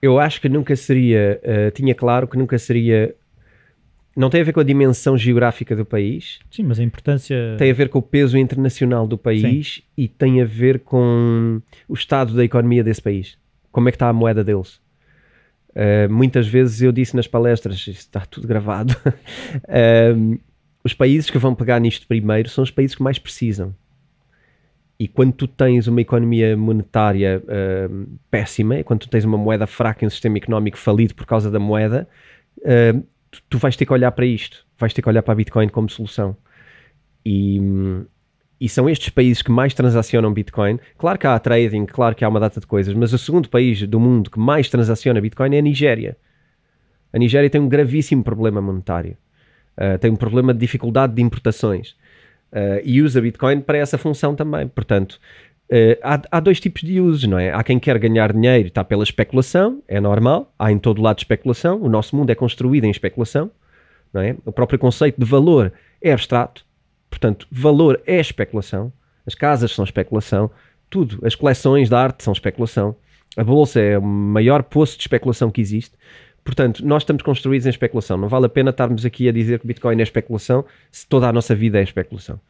Eu acho que nunca seria, eh, tinha claro que nunca seria. Não tem a ver com a dimensão geográfica do país, Sim, mas a importância. tem a ver com o peso internacional do país e tem a ver com o estado da economia desse país. Como é que está a moeda deles? Uh, muitas vezes eu disse nas palestras, está tudo gravado, um, os países que vão pegar nisto primeiro são os países que mais precisam. E quando tu tens uma economia monetária um, péssima, e quando tu tens uma moeda fraca e um sistema económico falido por causa da moeda, um, tu, tu vais ter que olhar para isto, vais ter que olhar para a Bitcoin como solução. E, e são estes países que mais transacionam Bitcoin. Claro que há trading, claro que há uma data de coisas, mas o segundo país do mundo que mais transaciona Bitcoin é a Nigéria. A Nigéria tem um gravíssimo problema monetário. Uh, tem um problema de dificuldade de importações. Uh, e usa Bitcoin para essa função também. Portanto, uh, há, há, dois tipos de usos, não é? Há quem quer ganhar dinheiro está pela especulação, é normal. Há em todo lado especulação. O nosso mundo é construído em especulação, não é? O próprio conceito de valor é abstrato. Portanto, valor é especulação. As casas são especulação. Tudo. As coleções de arte são especulação. A bolsa é o maior poço de especulação que existe. Portanto, nós estamos construídos em especulação. Não vale a pena estarmos aqui a dizer que Bitcoin é especulação se toda a nossa vida é especulação.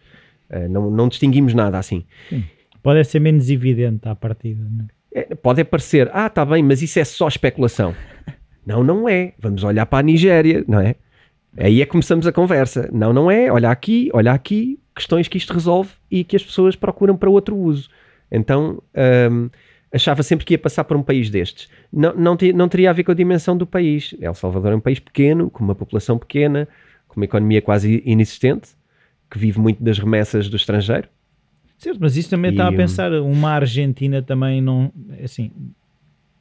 Uh, não, não, distinguimos nada assim. Sim. Pode ser menos evidente à partida. Não é? Pode parecer, ah, está bem, mas isso é só especulação. não, não é. Vamos olhar para a Nigéria, não é? Aí é que começamos a conversa. Não, não é. Olha aqui, olha aqui, questões que isto resolve e que as pessoas procuram para outro uso. Então hum, achava sempre que ia passar por um país destes. Não, não, não teria a ver com a dimensão do país. El Salvador é um país pequeno, com uma população pequena, com uma economia quase inexistente, que vive muito das remessas do estrangeiro. Certo, mas isso também E, está a hum, pensar, uma Argentina também não, assim,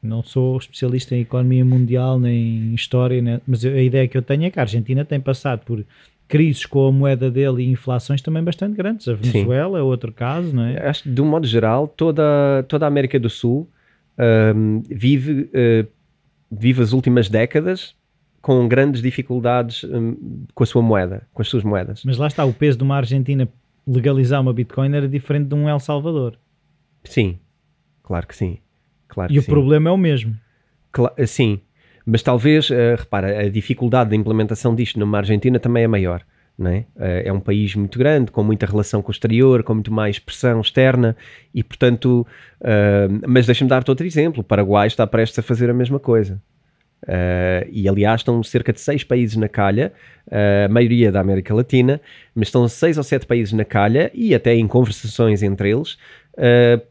não sou especialista em economia mundial nem em história, né, mas a ideia que eu tenho é que a Argentina tem passado por crises com a moeda dele e inflações também bastante grandes. A Venezuela é outro caso, não é? Acho que, de um modo geral, toda, toda a América do Sul hum, vive, eh, vive as últimas décadas com grandes dificuldades hum, com a sua moeda, com as suas moedas. Mas lá está, o peso de uma Argentina legalizar uma Bitcoin era diferente de um El Salvador. Sim, claro que sim. Claro E que o sim. problema é o mesmo. Cla- sim, mas talvez, eh, repara, a dificuldade da implementação disto numa Argentina também é maior. É? Eh, é um país muito grande, com muita relação com o exterior, com muito mais pressão externa e, portanto, eh, mas deixa-me dar-te outro exemplo. O Paraguai está prestes a fazer a mesma coisa. Eh, e aliás, estão cerca de seis países na calha, eh, a maioria da América Latina, mas estão seis ou sete países na calha e até em conversações entre eles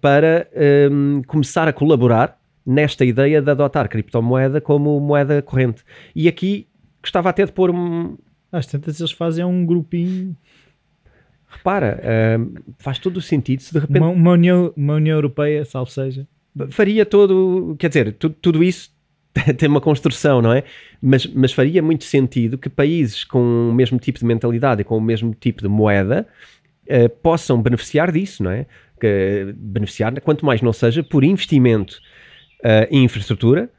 para ehm, começar a colaborar nesta ideia de adotar criptomoeda como moeda corrente. E aqui gostava até de pôr um. Às tantas eles fazem um grupinho, Repara, ehm, faz todo o sentido se de repente uma, uma União, uma União Europeia, salvo seja. faria todo, quer dizer, tu- tudo isso tem uma construção, não é? Mas, mas faria muito sentido que países com o mesmo tipo de mentalidade e com o mesmo tipo de moeda eh, possam beneficiar disso, não é? Que, beneficiar, quanto mais não seja, por investimento em infraestrutura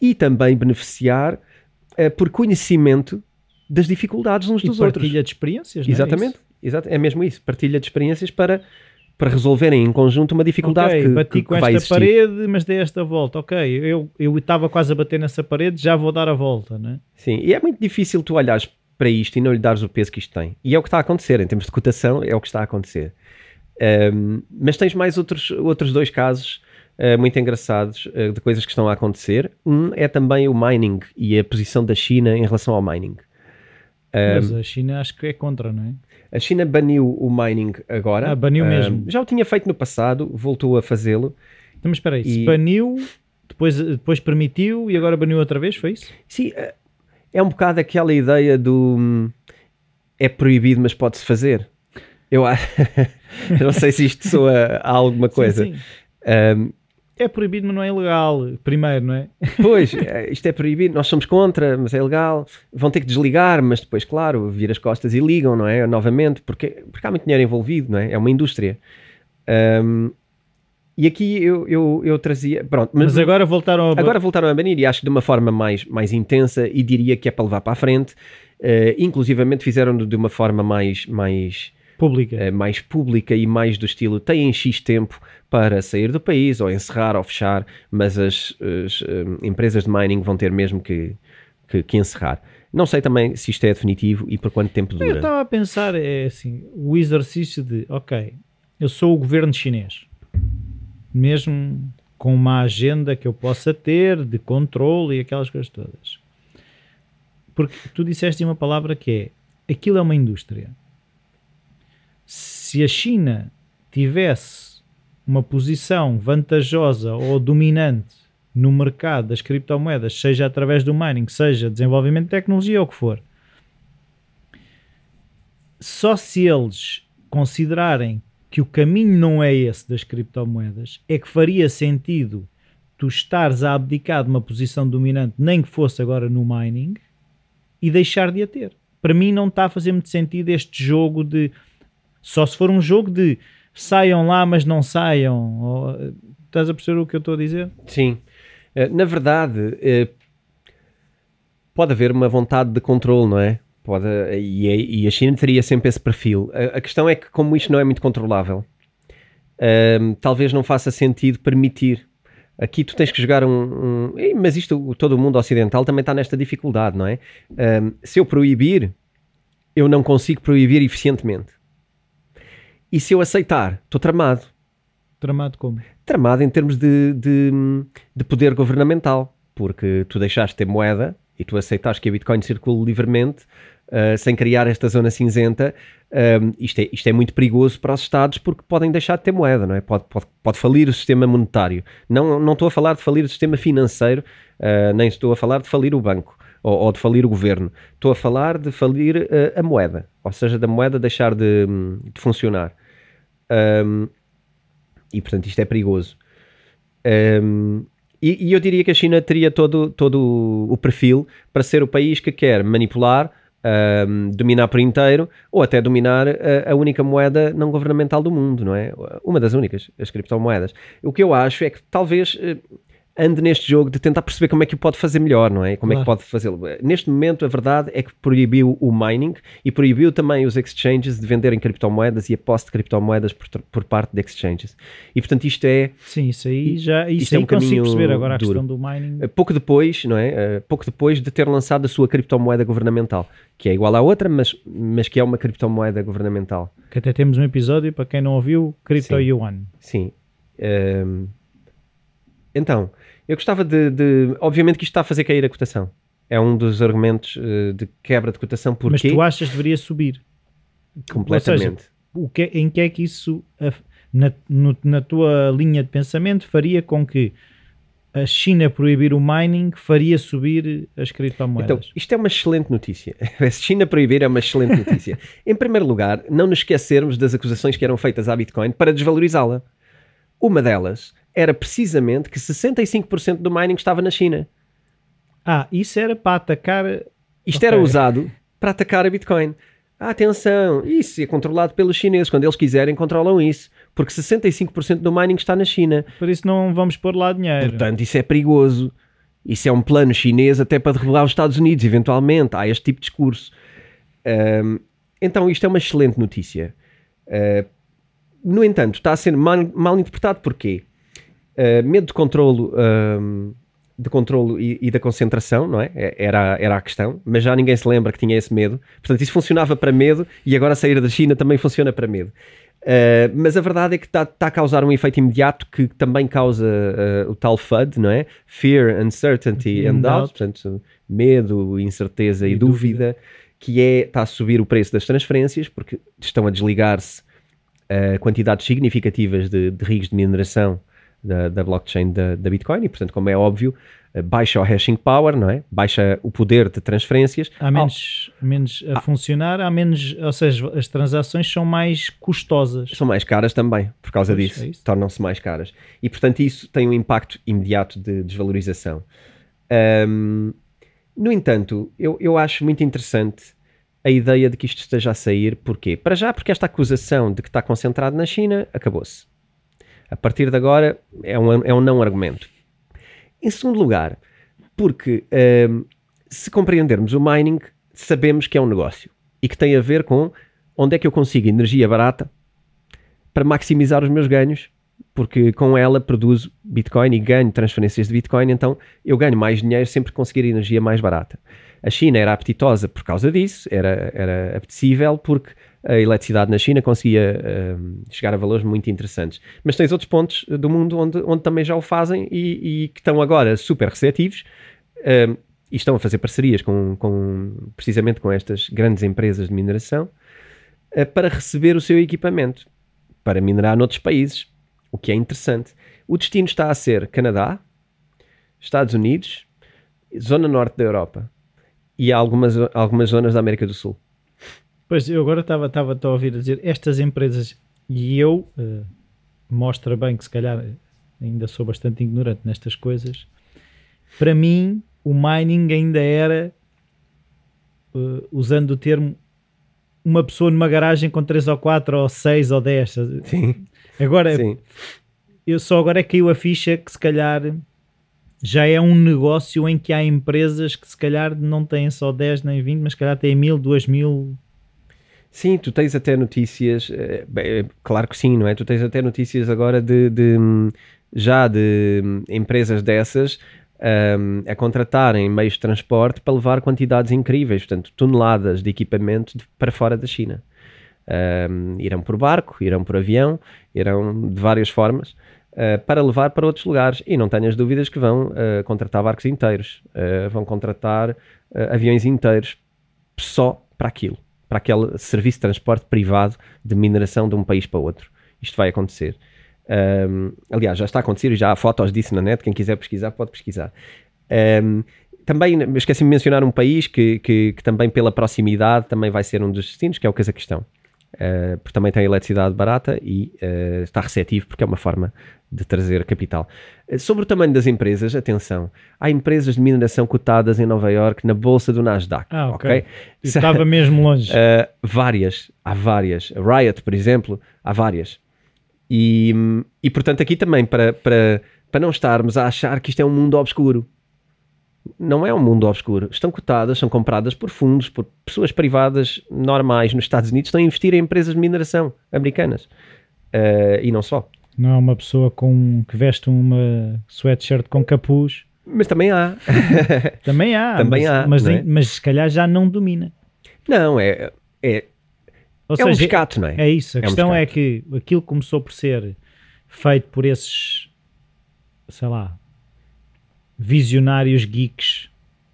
e também beneficiar eh, por conhecimento das dificuldades uns E dos outros. partilha de experiências, não é? Exatamente, Isso. exato, é mesmo isso, partilha de experiências para, para resolverem em conjunto uma dificuldade Ok, que, bati que- com que esta existir. parede, mas dei esta volta. Ok, eu eu estava quase a bater nessa parede, já vou dar a volta, né? Sim, e é muito difícil tu olhares para isto e não lhe dares o peso que isto tem. E é o que está a acontecer, em termos de cotação, é o que está a acontecer. Ahm, mas tens mais outros, outros dois casos ah, muito engraçados ah, de coisas que estão a acontecer. Um é também o mining e a posição da China em relação ao mining. Ahm, Mas a China acho que é contra, não é? a China baniu o mining agora. Ah, baniu Ahm, mesmo. Já o tinha feito no passado, voltou a fazê-lo. Então, mas espera aí, se E- baniu, depois, depois permitiu e agora baniu outra vez, foi isso? Sim, é- é um bocado aquela ideia do hum, é proibido, mas pode-se fazer. Eu eu não sei se isto soa a alguma coisa. Sim, sim. Hum, É proibido, mas não é ilegal. Primeiro, não é? pois, é, isto é proibido, nós somos contra, mas é legal. Vão ter que desligar, mas depois, claro, vir as costas e ligam, não é? Novamente, porque, porque há muito dinheiro envolvido, não é? É uma indústria. Hum, e aqui eu, eu, eu trazia. Pronto, Mas, agora voltaram a. Agora voltaram a banir e acho que de uma forma mais, mais intensa e diria que é para levar para a frente. Eh, inclusivamente fizeram de uma forma mais, mais, pública. eh, mais pública e mais do estilo têm X tempo para sair do país ou encerrar ou fechar, mas as, as, eh, empresas de mining vão ter mesmo que, que, que encerrar. Não sei também se isto é definitivo e por quanto tempo Eu dura. estava a pensar, é assim, o exercício de, ok, eu sou o governo chinês, mesmo com uma agenda que eu possa ter de controle e aquelas coisas todas. Porque tu disseste uma palavra que é, aquilo é uma indústria. Se a China tivesse uma posição vantajosa ou dominante no mercado das criptomoedas, seja através do mining, seja desenvolvimento de tecnologia ou o que for, só se eles considerarem que o caminho não é esse das criptomoedas, é que faria sentido tu estares a abdicar de uma posição dominante, nem que fosse agora no mining, e deixar de a ter. Para mim não está a fazer muito sentido este jogo de só se for um jogo de saiam lá, mas não saiam. Ou, estás a perceber o que eu estou a dizer? Sim. Eh, Na verdade, eh, pode haver uma vontade de controle, não é? Pode, e, a- China teria sempre esse perfil. A, questão é que, como isto não é muito controlável, ehm, talvez não faça sentido permitir. Aqui tu tens que jogar um. um- mas isto, todo o mundo ocidental também está nesta dificuldade, não é? Ehm, se eu proibir, eu não consigo proibir eficientemente. E se eu aceitar, estou tramado Tramado como? tramado em termos de, de, de poder governamental, porque tu deixaste de ter moeda e tu aceitaste que a Bitcoin circule livremente, uh, sem criar esta zona cinzenta, um, isto, é, isto é muito perigoso para os Estados porque podem deixar de ter moeda, não é? Pode, pode, pode falir o sistema monetário. Não, não estou a falar de falir o sistema financeiro, uh, nem estou a falar de falir o banco ou, ou, de falir o governo. Estou a falar de falir uh, a moeda, ou seja, da moeda deixar de, de funcionar. Um, e portanto isto é perigoso. Um, e, e, eu diria que a China teria todo, todo o perfil para ser o país que quer manipular, um, dominar por inteiro ou até dominar a, a, única moeda não governamental do mundo, não é? Uma das únicas, as criptomoedas. O que eu acho é que talvez eh, ande neste jogo de tentar perceber como é que o pode fazer melhor, não é? Como claro. é que pode fazê-lo. Neste momento, a verdade é que proibiu o mining e proibiu também os exchanges de venderem criptomoedas e a posse de criptomoedas por, por parte de exchanges. E portanto, isto é. Sim, isso aí já isso é um consigo perceber. Agora a duro. questão do mining. Eh, pouco depois, não é? Eh, pouco depois de ter lançado a sua criptomoeda governamental, que é igual à outra, mas, mas que é uma criptomoeda governamental. Que até temos um episódio, para quem não ouviu, Crypto Sim. Yuan. Sim. Um, ehm, então, eu gostava de, de, Obviamente que isto está a fazer cair a cotação. É um dos argumentos uh, de quebra de cotação. Porquê? Mas tu achas que deveria subir? Completamente. Seja, o que, em que é que isso, na, no, na tua linha de pensamento, faria com que a China proibir o mining faria subir as criptomoedas? Então, isto é uma excelente notícia. A China proibir é uma excelente notícia. em primeiro lugar, não nos esquecermos das acusações que eram feitas à Bitcoin para desvalorizá-la. Uma delas era precisamente que 65% do mining estava na China. Ah, isso era para atacar. Isto okay. era usado para atacar a Bitcoin. Atenção, isso é controlado pelos chineses. Quando eles quiserem, controlam isso. Porque 65% do mining está na China. Por isso não vamos pôr lá dinheiro. Portanto, isso é perigoso. Isso é um plano chinês até para derrubar os Estados Unidos, eventualmente. Há este tipo de discurso. Um, então, isto é uma excelente notícia. Uh, no entanto, está a ser mal, mal interpretado. Porquê? Uh, medo de controlo, uh, de controlo e, e, da concentração, não é? é? Era, era a questão, mas já ninguém se lembra que tinha esse medo. Portanto, isso funcionava para medo e agora sair da China também funciona para medo. Uh, mas a verdade é que está tá a causar um efeito imediato que também causa o tal FUD, não é? Fear, Uncertainty and Doubt, portanto, medo, incerteza e, e dúvida, dúvida, que é, está a subir o preço das transferências, porque estão a desligar-se quantidades significativas de, de rios de mineração da, da blockchain da, da, Bitcoin e, portanto, como é óbvio, eh, baixa o hashing power, não é? Baixa o poder de transferências. Há menos, oh. menos a ah. funcionar, há menos, ou seja, as transações são mais custosas. São mais caras também, por causa pois disso. É Tornam-se mais caras. E, portanto, isso tem um impacto imediato de desvalorização. Um, no entanto, eu, eu acho muito interessante a ideia de que isto esteja a sair. Porquê? Para já, porque esta acusação de que está concentrado na China acabou-se. A partir de agora é um, é um não argumento. Em segundo lugar, porque um, se compreendermos o mining, sabemos que é um negócio e que tem a ver com onde é que eu consigo energia barata para maximizar os meus ganhos, porque com ela produzo Bitcoin e ganho transferências de Bitcoin, então eu ganho mais dinheiro sempre que conseguir energia mais barata. A China era apetitosa por causa disso, era, era apetecível porque a eletricidade na China conseguia uh, chegar a valores muito interessantes. Mas tens outros pontos do mundo onde, onde também já o fazem e, e que estão agora super receptivos uh, e estão a fazer parcerias com, com, precisamente com estas grandes empresas de mineração uh, para receber o seu equipamento para minerar noutros países, o que é interessante. O destino está a ser Canadá, Estados Unidos, zona norte da Europa e algumas, algumas zonas da América do Sul. Pois, eu agora estava a ouvir dizer estas empresas, e eu uh, mostra bem que se calhar ainda sou bastante ignorante nestas coisas. Para mim, o mining ainda era, uh, usando o termo, uma pessoa numa garagem com 3 ou 4 ou 6 ou 10. Sim. Agora, Sim. eu só agora é que caiu a ficha que se calhar já é um negócio em que há empresas que se calhar não têm só 10 nem 20, mas se calhar têm 1000, 2000 Sim, tu tens até notícias, eh, bem, claro que sim, não é? Tu tens até notícias agora de, de já de empresas dessas um, a contratarem meios de transporte para levar quantidades incríveis, portanto, toneladas de equipamento de, para fora da China. Um, irão por barco, irão por avião, irão de várias formas uh, para levar para outros lugares. E não tenhas dúvidas que vão uh, contratar barcos inteiros, uh, vão contratar aviões inteiros só para aquilo, para aquele serviço de transporte privado de mineração de um país para outro. Isto vai acontecer. Um, aliás, já está a acontecer e já há fotos disso na net. Quem quiser pesquisar, pode pesquisar. Um, também esqueci de mencionar um país que, que, que, também pela proximidade também vai ser um dos destinos, que é o Cazaquistão. Uh, porque também tem eletricidade barata e uh, está receptivo porque é uma forma de trazer capital. Uh, sobre o tamanho das empresas, atenção, há empresas de mineração cotadas em Nova York na bolsa do Nasdaq. Ah, ok. okay? Estava mesmo longe. várias, há várias. A Riot, por exemplo, há várias. E, e portanto, aqui também, para, para, para não estarmos a achar que isto é um mundo obscuro não é um mundo obscuro. Estão cotadas, são compradas por fundos, por pessoas privadas normais nos Estados Unidos, estão a investir em empresas de mineração americanas. Uh, e não só. Não é uma pessoa com, que veste uma sweatshirt com capuz. Mas também há. também há. também mas, há. Mas, é? mas, se calhar já não domina. Não, é. é Ou é seja, um descato, não é? É isso. A é questão um é que aquilo começou por ser feito por esses, sei lá, visionários geeks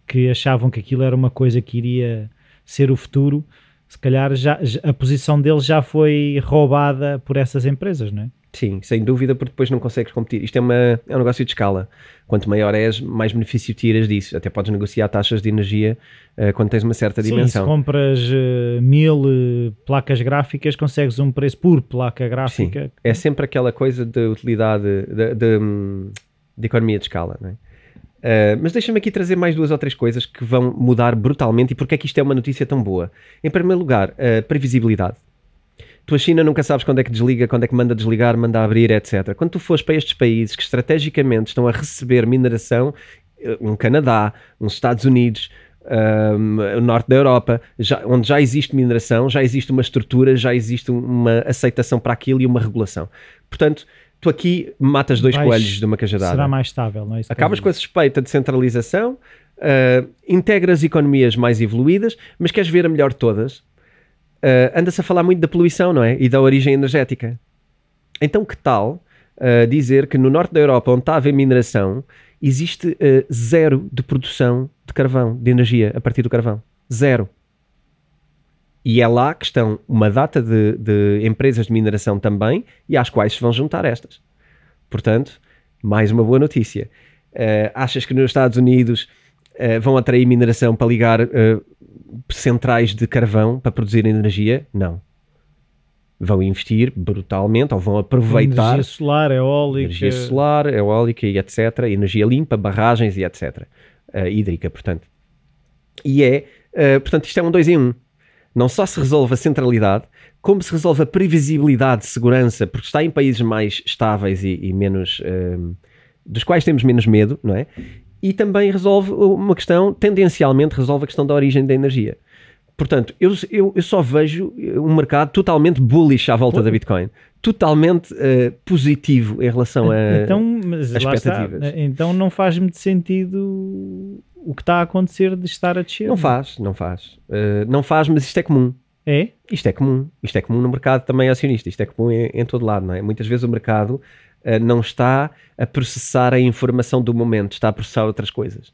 que achavam que aquilo era uma coisa que iria ser o futuro, se calhar já, a posição deles já foi roubada por essas empresas, não é? Sim, sem dúvida, porque depois não consegues competir. Isto é, uma, é um negócio de escala. Quanto maior és, mais benefício tiras disso. Até podes negociar taxas de energia uh, quando tens uma certa Sim, dimensão. se compras uh, mil uh, placas gráficas, consegues um preço por placa gráfica. Sim, é sempre aquela coisa de utilidade, de, de, de economia de escala, não é? Uh, mas deixa-me aqui trazer mais duas ou três coisas que vão mudar brutalmente e porque é que isto é uma notícia tão boa. Em primeiro lugar, a previsibilidade. Tu a China nunca sabes quando é que desliga, quando é que manda desligar, manda abrir, etc. Quando tu fores para estes países que estrategicamente estão a receber mineração, eh, um Canadá, uns Estados Unidos, um, o norte da Europa, já, onde já existe mineração, já existe uma estrutura, já existe uma aceitação para aquilo e uma regulação. Portanto, tu aqui matas dois Vais, coelhos de uma cajadada. Será mais estável, não é? Isso Acabas com a suspeita de centralização, uh, integras economias mais evoluídas, mas queres ver a melhor de todas. Uh, Anda-se a falar muito da poluição, não é? E da origem energética. Então, que tal uh, dizer que no norte da Europa, onde está a haver mineração, existe zero de produção de carvão, de energia a partir do carvão? Zero. E é lá que estão uma data de, de, empresas de mineração também e às quais se vão juntar estas. Portanto, mais uma boa notícia. Uh, achas que nos Estados Unidos uh, vão atrair mineração para ligar uh, centrais de carvão para produzir energia? Não. Vão investir brutalmente ou vão aproveitar. Energia solar, eólica. Energia solar, eólica e etc. Energia limpa, barragens e etc. hídrica, portanto. E é, portanto, isto é um dois em um não só se resolve a centralidade, como se resolve a previsibilidade de segurança, porque está em países mais estáveis e, e menos. Um, dos quais temos menos medo, não é? E também resolve uma questão, tendencialmente resolve a questão da origem da energia. Portanto, eu, eu, eu só vejo um mercado totalmente bullish à volta da Bitcoin. Totalmente uh, positivo em relação a, então, mas expectativas. Está, então não faz muito sentido o que está a acontecer de estar a descer. Não faz, não faz. Uh, não faz, mas isto é comum. É? Isto é comum. Isto é comum no mercado também acionista. Isto é comum em, em todo lado, não é? Muitas vezes o mercado uh, não está a processar a informação do momento, está a processar outras coisas.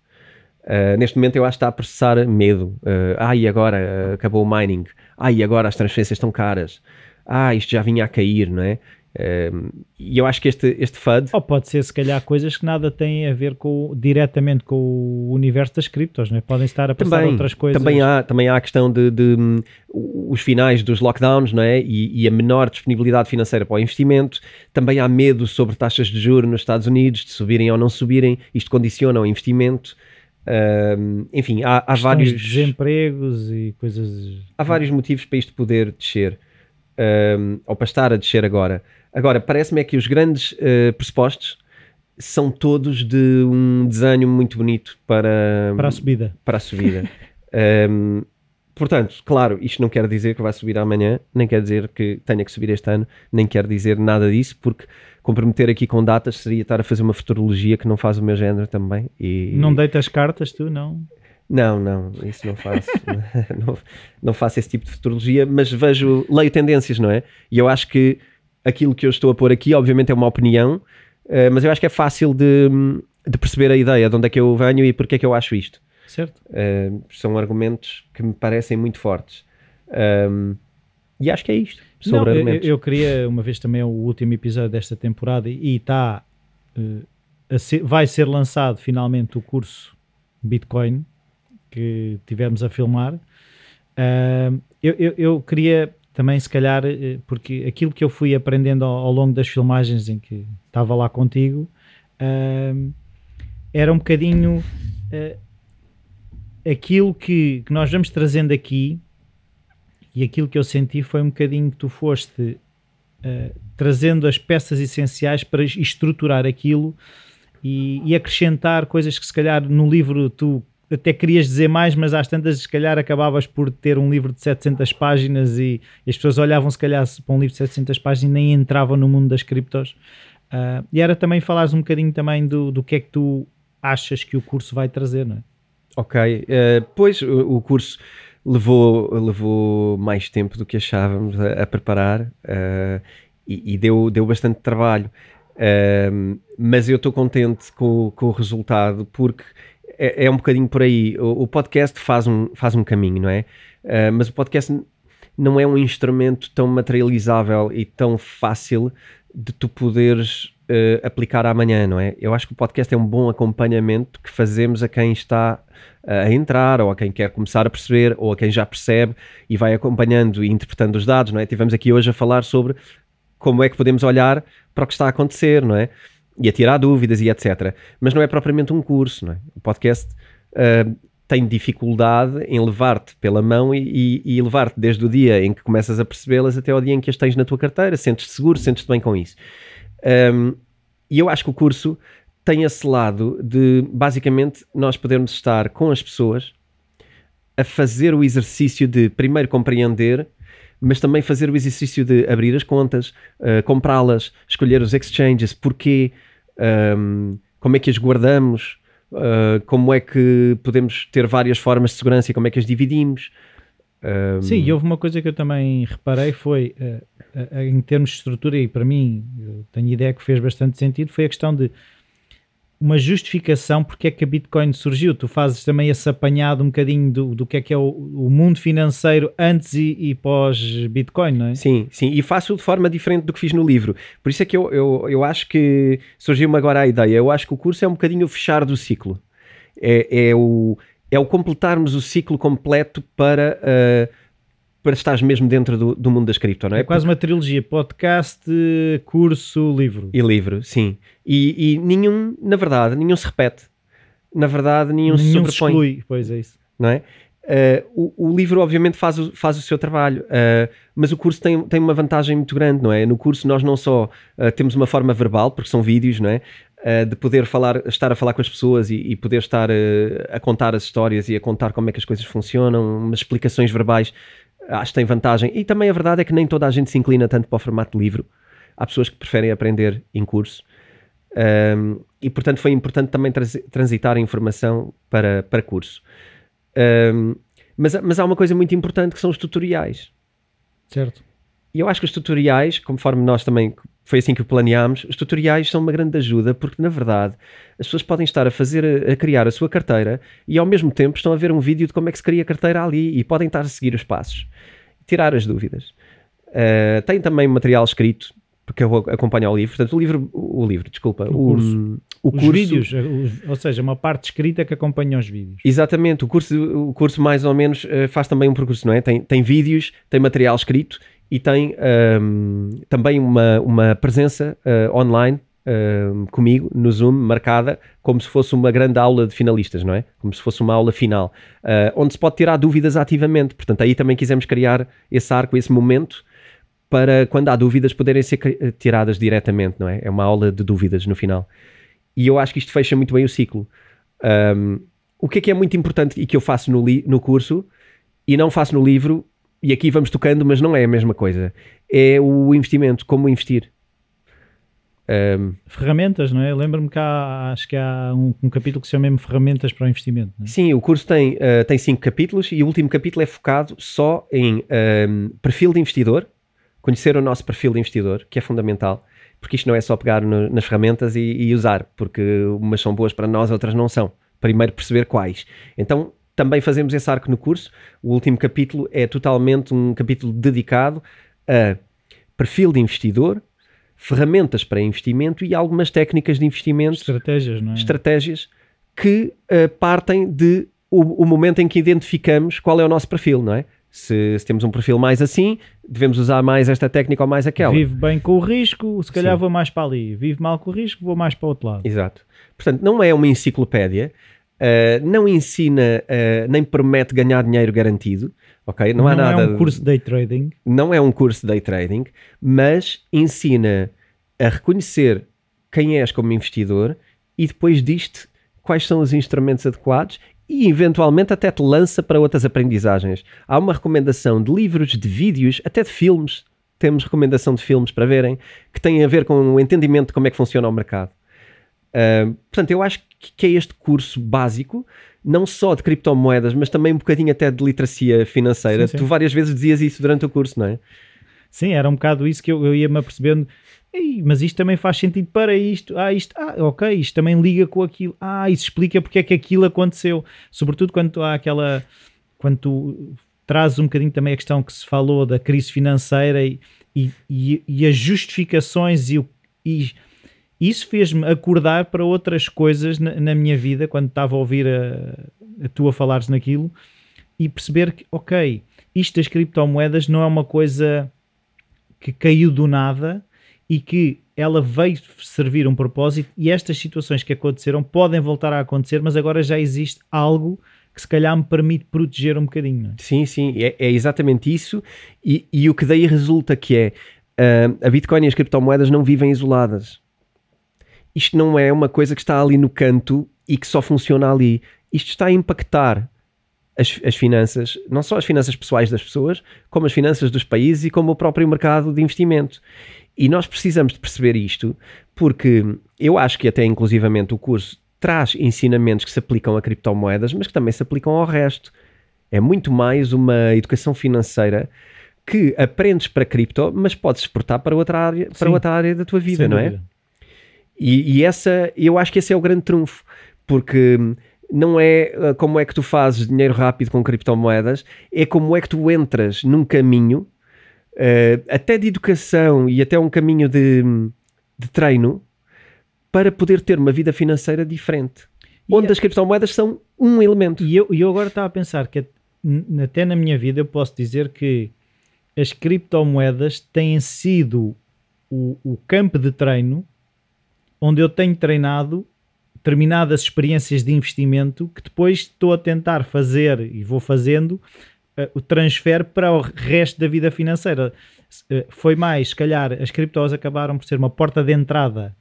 Uh, neste momento eu acho que está a processar medo. Uh, ah, e agora acabou o mining. Ah, e agora as transferências estão caras. Ah, isto já vinha a cair, não é? E eu acho que este, este FUD. Ou pode ser, se calhar, coisas que nada têm a ver com, diretamente com o universo das criptos, né? podem estar a passar também, outras coisas. Também há, também há a questão de, de um, os finais dos lockdowns não é? E, e, a menor disponibilidade financeira para o investimento. Também há medo sobre taxas de juros nos Estados Unidos, de subirem ou não subirem. Isto condiciona o investimento. Um, enfim, há, há vários desempregos e coisas. Há vários motivos para isto poder descer, um, ou para estar a descer agora. Agora, parece-me é que os grandes uh, pressupostos são todos de um desenho muito bonito para, para a subida. Para a subida. um, portanto, claro, isto não quer dizer que vai subir amanhã, nem quer dizer que tenha que subir este ano, nem quer dizer nada disso, porque comprometer aqui com datas seria estar a fazer uma futurologia que não faz o meu género também. E... Não deitas cartas, tu, não? Não, não, isso não faço. não, não faço esse tipo de futurologia, mas vejo, leio tendências, não é? E eu acho que aquilo que eu estou a pôr aqui, obviamente, é uma opinião, uh, mas eu acho que é fácil de, de, perceber a ideia de onde é que eu venho e porque é que eu acho isto. Certo. Uh, são argumentos que me parecem muito fortes. Um, e acho que é isto. Sobre Não, eu, argumentos. eu queria, uma vez também, o último episódio desta temporada e está. vai ser lançado finalmente o curso Bitcoin que tivemos a filmar. Uh, eu, eu, eu, queria também, se calhar, eh, porque aquilo que eu fui aprendendo ao, ao longo das filmagens em que estava lá contigo uh, era um bocadinho uh, aquilo que, que, nós vamos trazendo aqui e aquilo que eu senti foi um bocadinho que tu foste trazendo as peças essenciais para estruturar aquilo e, e acrescentar coisas que se calhar no livro tu até querias dizer mais, mas às tantas, se calhar, acabavas por ter um livro de 700 páginas e, e as pessoas olhavam, se calhar, para um livro de 700 páginas e nem entravam no mundo das criptos. Uh, e era também falares um bocadinho também do, do que é que tu achas que o curso vai trazer, não é? Ok, uh, pois o, curso levou, levou mais tempo do que achávamos a, a preparar uh, e, e, deu, deu bastante trabalho. mas eu estou contente com, com o resultado porque é, é, um bocadinho por aí. O, o, podcast faz um, faz um caminho, não é? Uh, mas o podcast não é um instrumento tão materializável e tão fácil de tu poderes uh, aplicar amanhã, não é? Eu acho que o podcast é um bom acompanhamento que fazemos a quem está a entrar, ou a quem quer começar a perceber, ou a quem já percebe e vai acompanhando e interpretando os dados, não é? Tivemos aqui hoje a falar sobre como é que podemos olhar para o que está a acontecer, não é? E a tirar dúvidas e etc. Mas não é propriamente um curso, não é? O podcast uh, tem dificuldade em levar-te pela mão e, e, e levar-te desde o dia em que começas a percebê-las até ao dia em que as tens na tua carteira, sentes-te seguro, sentes-te bem com isso. Um, e eu acho que o curso tem esse lado de, basicamente, nós podermos estar com as pessoas a fazer o exercício de primeiro compreender mas também fazer o exercício de abrir as contas, uh, comprá-las, escolher os exchanges, porquê, um, como é que as guardamos, uh, como é que podemos ter várias formas de segurança e como é que as dividimos. Um... Sim, e houve uma coisa que eu também reparei foi uh, em termos de estrutura e para mim tenho ideia que fez bastante sentido foi a questão de uma justificação porque é que a Bitcoin surgiu. Tu fazes também esse apanhado um bocadinho do, do que é que é o, o mundo financeiro antes e, e pós-Bitcoin, não é? Sim, sim, e faço de forma diferente do que fiz no livro. Por isso é que eu, eu, eu acho que surgiu-me agora a ideia. Eu acho que o curso é um bocadinho o fechar do ciclo. É, é, o, é o completarmos o ciclo completo para. Uh, para estares mesmo dentro do, do mundo das cripto, não é? É quase uma trilogia: podcast, curso, livro. E livro, sim. E, e nenhum, na verdade, nenhum se repete. Na verdade, nenhum, nenhum se sobrepõe. Exclui, pois é isso. Não é? Uh, o, o, livro, obviamente, faz o, faz o seu trabalho, uh, mas o curso tem, tem uma vantagem muito grande, não é? No curso, nós não só uh, temos uma forma verbal, porque são vídeos, não é? de poder falar, estar a falar com as pessoas e, e poder estar a contar as histórias e a contar como é que as coisas funcionam, umas explicações verbais acho que tem vantagem. E também a verdade é que nem toda a gente se inclina tanto para o formato de livro. Há pessoas que preferem aprender em curso. Um, e portanto foi importante também transitar a informação para, para curso. Um, mas, mas há uma coisa muito importante que são os tutoriais. Certo. E eu acho que os tutoriais, conforme nós também foi assim que o planeámos, os tutoriais são uma grande ajuda porque, na verdade, as pessoas podem estar a fazer, a criar a sua carteira e ao mesmo tempo estão a ver um vídeo de como é que se cria a carteira ali e podem estar a seguir os passos, tirar as dúvidas. Uh, tem também material escrito, porque eu acompanho o livro, portanto, o livro, o livro, desculpa, o, o curso. O, os curso, vídeos, ou seja, uma parte escrita que acompanha os vídeos. Exatamente, o curso, o curso mais ou menos uh, faz também um percurso, não é? Tem, tem vídeos, tem material escrito e tem um, também uma, uma presença uh, online um, comigo no Zoom, marcada como se fosse uma grande aula de finalistas, não é? Como se fosse uma aula final, uh, onde se pode tirar dúvidas ativamente. Portanto, aí também quisemos criar esse arco, esse momento para quando há dúvidas poderem ser tiradas diretamente, não é? É uma aula de dúvidas no final. E eu acho que isto fecha muito bem o ciclo. Um, o que é que é muito importante e que eu faço no, no curso e não faço no livro e aqui vamos tocando, mas não é a mesma coisa. É o investimento, como investir. Um, ferramentas, não é? Lembro-me que há, acho que há um, um, capítulo que se chama mesmo Ferramentas para o Investimento. É? Sim, o curso tem, uh, tem cinco capítulos e o último capítulo é focado só em um, perfil de investidor, conhecer o nosso perfil de investidor, que é fundamental, porque isto não é só pegar no, nas ferramentas e, e, usar, porque umas são boas para nós, outras não são. Primeiro perceber quais. Então, também fazemos esse arco no curso. O último capítulo é totalmente um capítulo dedicado a perfil de investidor, ferramentas para investimento e algumas técnicas de investimento, Estratégias, não é? estratégias que uh, partem de o, o, momento em que identificamos qual é o nosso perfil, não é? Se, se, temos um perfil mais assim, devemos usar mais esta técnica ou mais aquela. Vive bem com o risco, se calhar Sim. vou mais para ali. Vive mal com o risco, vou mais para o outro lado. Exato. Portanto, não é uma enciclopédia, uh, não ensina, uh, nem promete ganhar dinheiro garantido, ok? Não, não há nada. Não é um curso de day trading. Não é um curso de day trading, mas ensina a reconhecer quem és como investidor e depois disto quais são os instrumentos adequados e eventualmente até te lança para outras aprendizagens. Há uma recomendação de livros, de vídeos, até de filmes. Temos recomendação de filmes para verem que têm a ver com o entendimento de como é que funciona o mercado. Uh, portanto, eu acho que é este curso básico, não só de criptomoedas, mas também um bocadinho até de literacia financeira. Sim, sim. Tu várias vezes dizias isso durante o curso, não é? Sim, era um bocado isso que eu, eu ia-me apercebendo mas isto também faz sentido para isto. Ah, isto, ah, ok, isto também liga com aquilo. Ah, isso explica porque é que aquilo aconteceu. Sobretudo quando há aquela. Quando tu trazes um bocadinho também a questão que se falou da crise financeira e, e, e as justificações e, e isso fez-me acordar para outras coisas na, na, minha vida quando estava a ouvir a, a falares naquilo e perceber que, ok, isto das criptomoedas não é uma coisa que caiu do nada e que ela veio servir um propósito e estas situações que aconteceram podem voltar a acontecer, mas agora já existe algo que se calhar me permite proteger um bocadinho. É? Sim, sim, é, é, exatamente isso e, e, o que daí resulta que é uh, a Bitcoin e as criptomoedas não vivem isoladas. Isto não é uma coisa que está ali no canto e que só funciona ali. Isto está a impactar as, as, finanças, não só as finanças pessoais das pessoas, como as finanças dos países e como o próprio mercado de investimento. E nós precisamos de perceber isto, porque eu acho que até inclusivamente o curso traz ensinamentos que se aplicam a criptomoedas, mas que também se aplicam ao resto. É muito mais uma educação financeira que aprendes para cripto, mas podes exportar para outra área, para outra área da tua vida, não é? dúvida. E, e, essa, eu acho que esse é o grande trunfo, porque não é uh, como é que tu fazes dinheiro rápido com criptomoedas, é como é que tu entras num caminho uh, até de educação e até um caminho de, de treino para poder ter uma vida financeira diferente. Onde é... as criptomoedas são um elemento. E eu, eu agora estava a pensar que até na minha vida eu posso dizer que as criptomoedas têm sido o, o campo de treino onde eu tenho treinado determinadas experiências de investimento que depois estou a tentar fazer e vou fazendo o transfer para o resto da vida financeira. Uh, foi mais, se calhar, as criptos acabaram por ser uma porta de entrada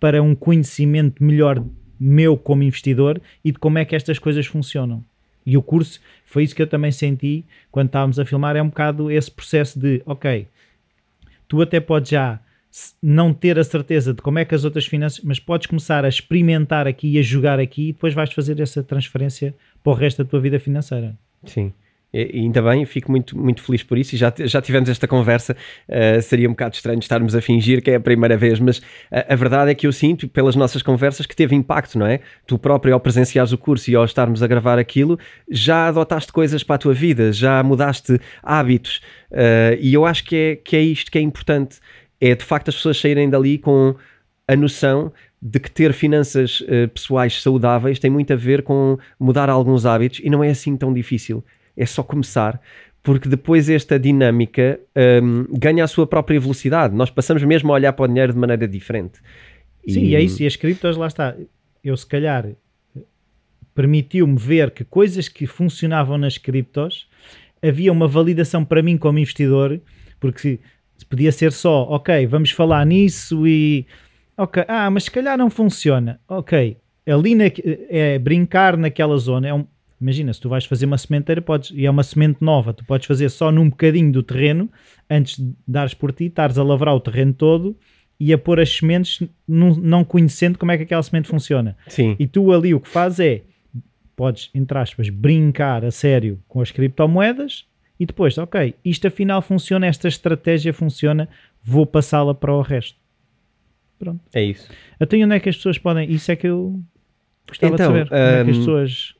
para um conhecimento melhor meu como investidor e de como é que estas coisas funcionam. E o curso foi isso que eu também senti quando estávamos a filmar. É um bocado esse processo de, ok, tu até podes já não ter a certeza de como é que as outras finanças, mas podes começar a experimentar aqui e a jogar aqui e depois vais fazer essa transferência para o resto da tua vida financeira. Sim. E, ainda bem, fico muito, muito feliz por isso. E já, já tivemos esta conversa. Uh, seria um bocado estranho estarmos a fingir que é a primeira vez, mas a, a, verdade é que eu sinto, pelas nossas conversas, que teve impacto, não é? Tu próprio, ao presenciares o curso e ao estarmos a gravar aquilo, já adotaste coisas para a tua vida, já mudaste hábitos. Uh, e eu acho que é, que é isto que é importante: é de facto as pessoas saírem dali com a noção de que ter finanças uh, pessoais saudáveis tem muito a ver com mudar alguns hábitos e não é assim tão difícil é só começar, porque depois esta dinâmica um, ganha a sua própria velocidade. Nós passamos mesmo a olhar para o dinheiro de maneira diferente. Sim, e é isso. E as criptos, lá está. Eu, se calhar, permitiu-me ver que coisas que funcionavam nas criptos havia uma validação para mim como investidor, porque podia ser só, ok, vamos falar nisso e. Ok, ah, mas se calhar não funciona. Ok, ali na, é brincar naquela zona, é um, Imagina, se tu vais fazer uma sementeira podes, e é uma semente nova, tu podes fazer só num bocadinho do terreno, antes de dares por ti, estares a lavrar o terreno todo e a pôr as sementes não, não conhecendo como é que aquela semente funciona. Sim. E tu ali o que fazes é, podes, entre aspas, brincar a sério com as criptomoedas e depois, ok, isto afinal funciona, esta estratégia funciona, vou passá-la para o resto. Pronto. É isso. Até onde é que as pessoas podem. Isso é que eu Gostava Então, de saber como é que as hum, pessoas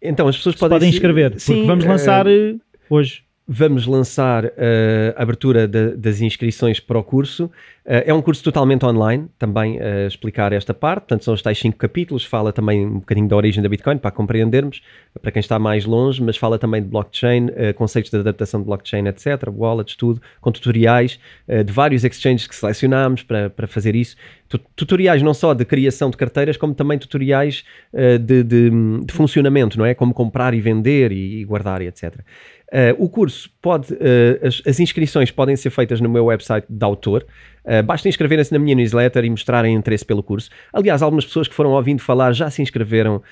Então as pessoas podem, podem inscrever. Porque Sim, vamos eh, lançar eh, hoje. Vamos lançar eh, a abertura da- das inscrições para o curso. Eh, é um curso totalmente online, também a explicar esta parte. Portanto, são os tais cinco capítulos. Fala também um bocadinho da origem da Bitcoin, para compreendermos, para quem está mais longe, mas fala também de blockchain, eh, conceitos de adaptação de blockchain, etc., wallets, tudo, com tutoriais eh, de vários exchanges que selecionámos para, para fazer isso. Tu- Tutoriais não só de criação de carteiras, como também tutoriais eh, de, de- de funcionamento, não é? Como comprar e vender e, e guardar e etc. Eh, o curso pode, eh, as, as inscrições podem ser feitas no meu website de autor. Eh, basta inscreverem-se na minha newsletter e mostrarem interesse pelo curso. Aliás, algumas pessoas que foram ouvindo falar já se inscreveram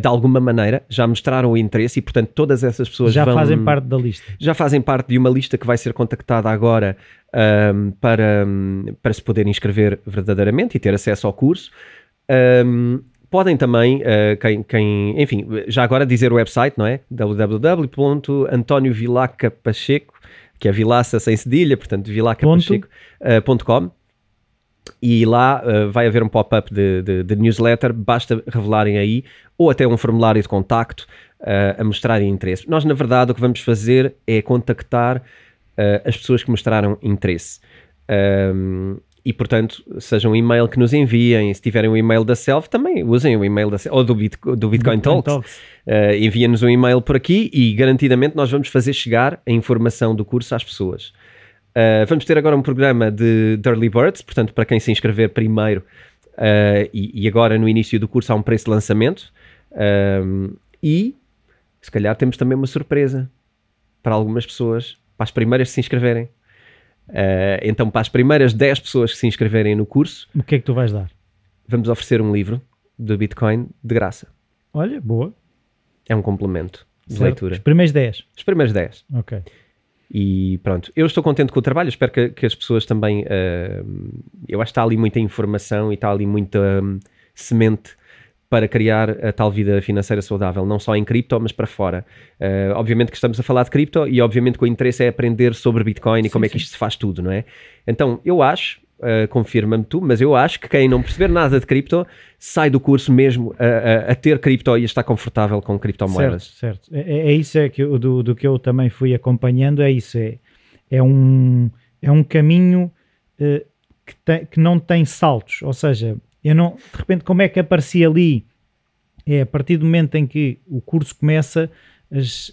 de alguma maneira, já mostraram o interesse e, portanto, todas essas pessoas Já vão, fazem parte da lista. já fazem parte de uma lista que vai ser contactada agora ahm, para, ahm, para se poder inscrever verdadeiramente e ter acesso ao curso. Ahm, podem também, ah, quem, quem- enfim, já agora dizer o website, não é? www.antoniovilacapacheco, que é Vilaça sem cedilha, portanto, vilacapacheco.com. E lá ah, vai haver um pop-up de, de- de newsletter, basta revelarem aí, ou até um formulário de contacto ah, a mostrarem interesse. Nós, na verdade, o que vamos fazer é contactar ah, as pessoas que mostraram interesse. Ahm, e, portanto, seja um e-mail que nos enviem, se tiverem o e-mail da Self, também usem o e-mail da Self, ou do, Bit, do Bitcoin Talks. Uh, envia-nos um e-mail por aqui e garantidamente nós vamos fazer chegar a informação do curso às pessoas. Uh, vamos ter agora um programa de, de Early Birds, portanto, para quem se inscrever primeiro uh, e, e agora no início do curso há um preço de lançamento. Um, e se calhar temos também uma surpresa para algumas pessoas, para as primeiras que se inscreverem. Uh, então, para as primeiras 10 pessoas que se inscreverem no curso, O que é que tu vais dar? vamos oferecer um livro de Bitcoin de graça. Olha, boa. É um complemento de Certo. leitura. Os primeiros 10. Os primeiros 10. Ok. E pronto, eu estou contente com o trabalho, espero que, que as pessoas também. ah, eu acho que está ali muita informação e está ali muita hum, semente para criar a tal vida financeira saudável, não só em cripto, mas para fora. Ah, obviamente que estamos a falar de cripto e obviamente que o interesse é aprender sobre Bitcoin e como é que isto se faz tudo, não é? Então, eu acho, ah, confirma-me tu, mas eu acho que quem não perceber nada de cripto sai do curso mesmo a, a- a ter cripto e a estar confortável com criptomoedas. Certo, certo. É, é isso é que eu- do, do que eu também fui acompanhando, é isso. É, é, um, é um caminho eh, que, tem- que não tem saltos. Ou seja, eu não, de repente, como é que aparecia ali? É a partir do momento em que o curso começa, as,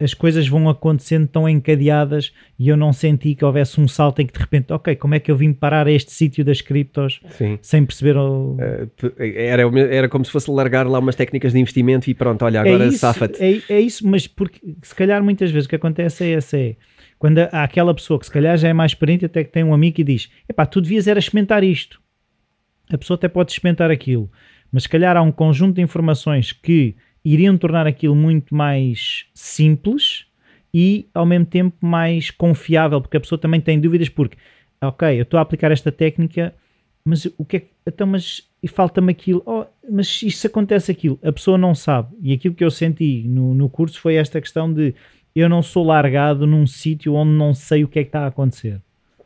as coisas vão acontecendo tão encadeadas e eu não senti que houvesse um salto em que de repente, ok, como é que eu vim parar a este sítio das criptos Sim. sem perceber o, Uh, tu- era, era como se fosse largar lá umas técnicas de investimento e pronto, olha, agora é safa-te. É, é isso, mas porque se calhar muitas vezes o que acontece é essa é quando há aquela pessoa que se calhar já é mais experiente, até que tem um amigo e diz: Epá, tu devias era experimentar isto. A pessoa até pode experimentar aquilo, mas se calhar há um conjunto de informações que iriam tornar aquilo muito mais simples e ao mesmo tempo mais confiável, porque a pessoa também tem dúvidas, porque ok, eu estou a aplicar esta técnica, mas o que é que. Então, mas e falta-me aquilo, oh, mas isso acontece aquilo, a pessoa não sabe. E aquilo que eu senti no, no curso foi esta questão de eu não sou largado num sítio onde não sei o que é que está a acontecer.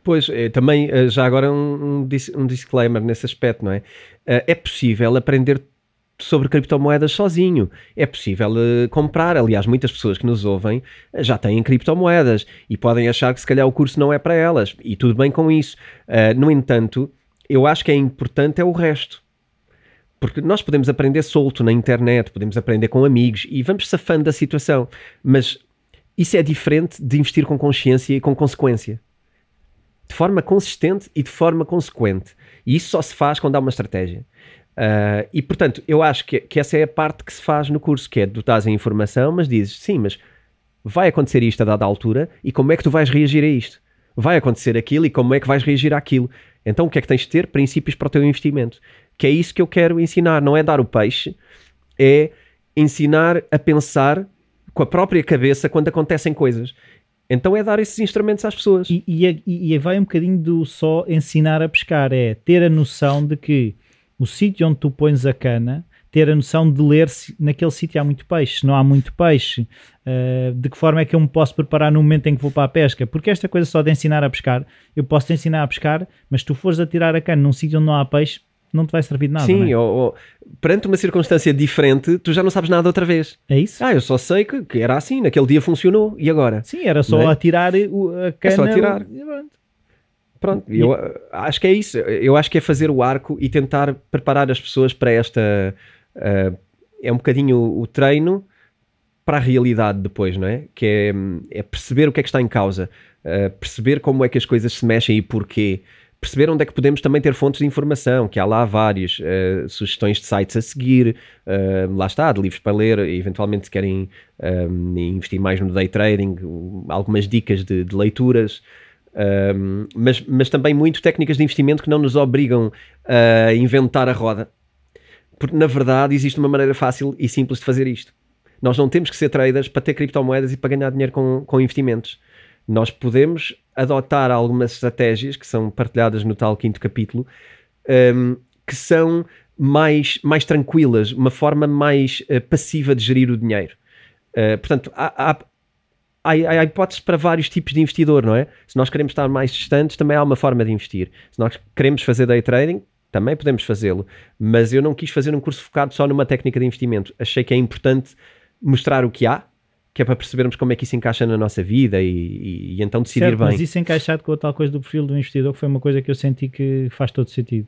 Pois, eh, também eh, já agora um, um dis- disclaimer nesse aspecto, não é? Eh, É possível aprender sobre criptomoedas sozinho. É possível eh, comprar. Aliás, muitas pessoas que nos ouvem já têm criptomoedas e podem achar que se calhar o curso não é para elas. E tudo bem com isso. Eh, no entanto, eu acho que é importante é o resto. Porque nós podemos aprender solto na internet, podemos aprender com amigos e vamos safando da situação. Mas isso é diferente de investir com consciência e com consequência forma consistente e de forma consequente. E isso só se faz quando há uma estratégia. Ah, e portanto, eu acho que, que essa é a parte que se faz no curso, que é dotar a informação, mas dizes, sim, mas vai acontecer isto a dada altura e como é que tu vais reagir a isto? Vai acontecer aquilo e como é que vais reagir àquilo? Então o que é que tens de ter? Princípios para o teu investimento. Que é isso que eu quero ensinar, não é dar o peixe, é ensinar a pensar com a própria cabeça quando acontecem coisas. Então é dar esses instrumentos às pessoas. E, e, e- e vai um bocadinho do só ensinar a pescar, é ter a noção de que o sítio onde tu pões a cana, ter a noção de ler se naquele sítio há muito peixe, se não há muito peixe, eh, de que forma é que eu me posso preparar no momento em que vou para a pesca, porque esta coisa só de ensinar a pescar, eu posso te ensinar a pescar, mas tu fores a tirar a cana num sítio onde não há peixe, não te vai servir de nada. Sim, não é? ou, ou- perante uma circunstância diferente, tu já não sabes nada outra vez. é isso? Ah, eu só sei que, que era assim, naquele dia funcionou, e agora? Sim, era só é? atirar o- a cana. só atirar. pronto. Pronto, eu uh, acho que é isso. Eu acho que é fazer o arco e tentar preparar as pessoas para esta. uh, é um bocadinho o treino para a realidade depois, não é? Que é, é perceber o que é que está em causa, uh, perceber como é que as coisas se mexem e porquê. Perceber onde é que podemos também ter fontes de informação, que há lá várias uh, sugestões de sites a seguir, uh, lá está, de livros para ler, eventualmente se querem um, investir mais no day trading, um, algumas dicas de, de leituras. Um, mas, mas também muito técnicas de investimento que não nos obrigam a inventar a roda. Porque na verdade existe uma maneira fácil e simples de fazer isto. Nós não temos que ser traders para ter criptomoedas e para ganhar dinheiro com, com investimentos. Nós podemos adotar algumas estratégias que são partilhadas no tal quinto capítulo, um, que são mais, mais tranquilas, uma forma mais uh, passiva de gerir o dinheiro. Uh, portanto, há, há, há, há hipóteses para vários tipos de investidor, não é? Se nós queremos estar mais distantes, também há uma forma de investir. Se nós queremos fazer day trading, também podemos fazê-lo. Mas eu não quis fazer um curso focado só numa técnica de investimento. Achei que é importante mostrar o que há, que é para percebermos como é que isso encaixa na nossa vida e, e, e então decidir Certo, bem. Mas isso encaixado com a tal coisa do perfil do investidor, que foi uma coisa que eu senti que faz todo sentido.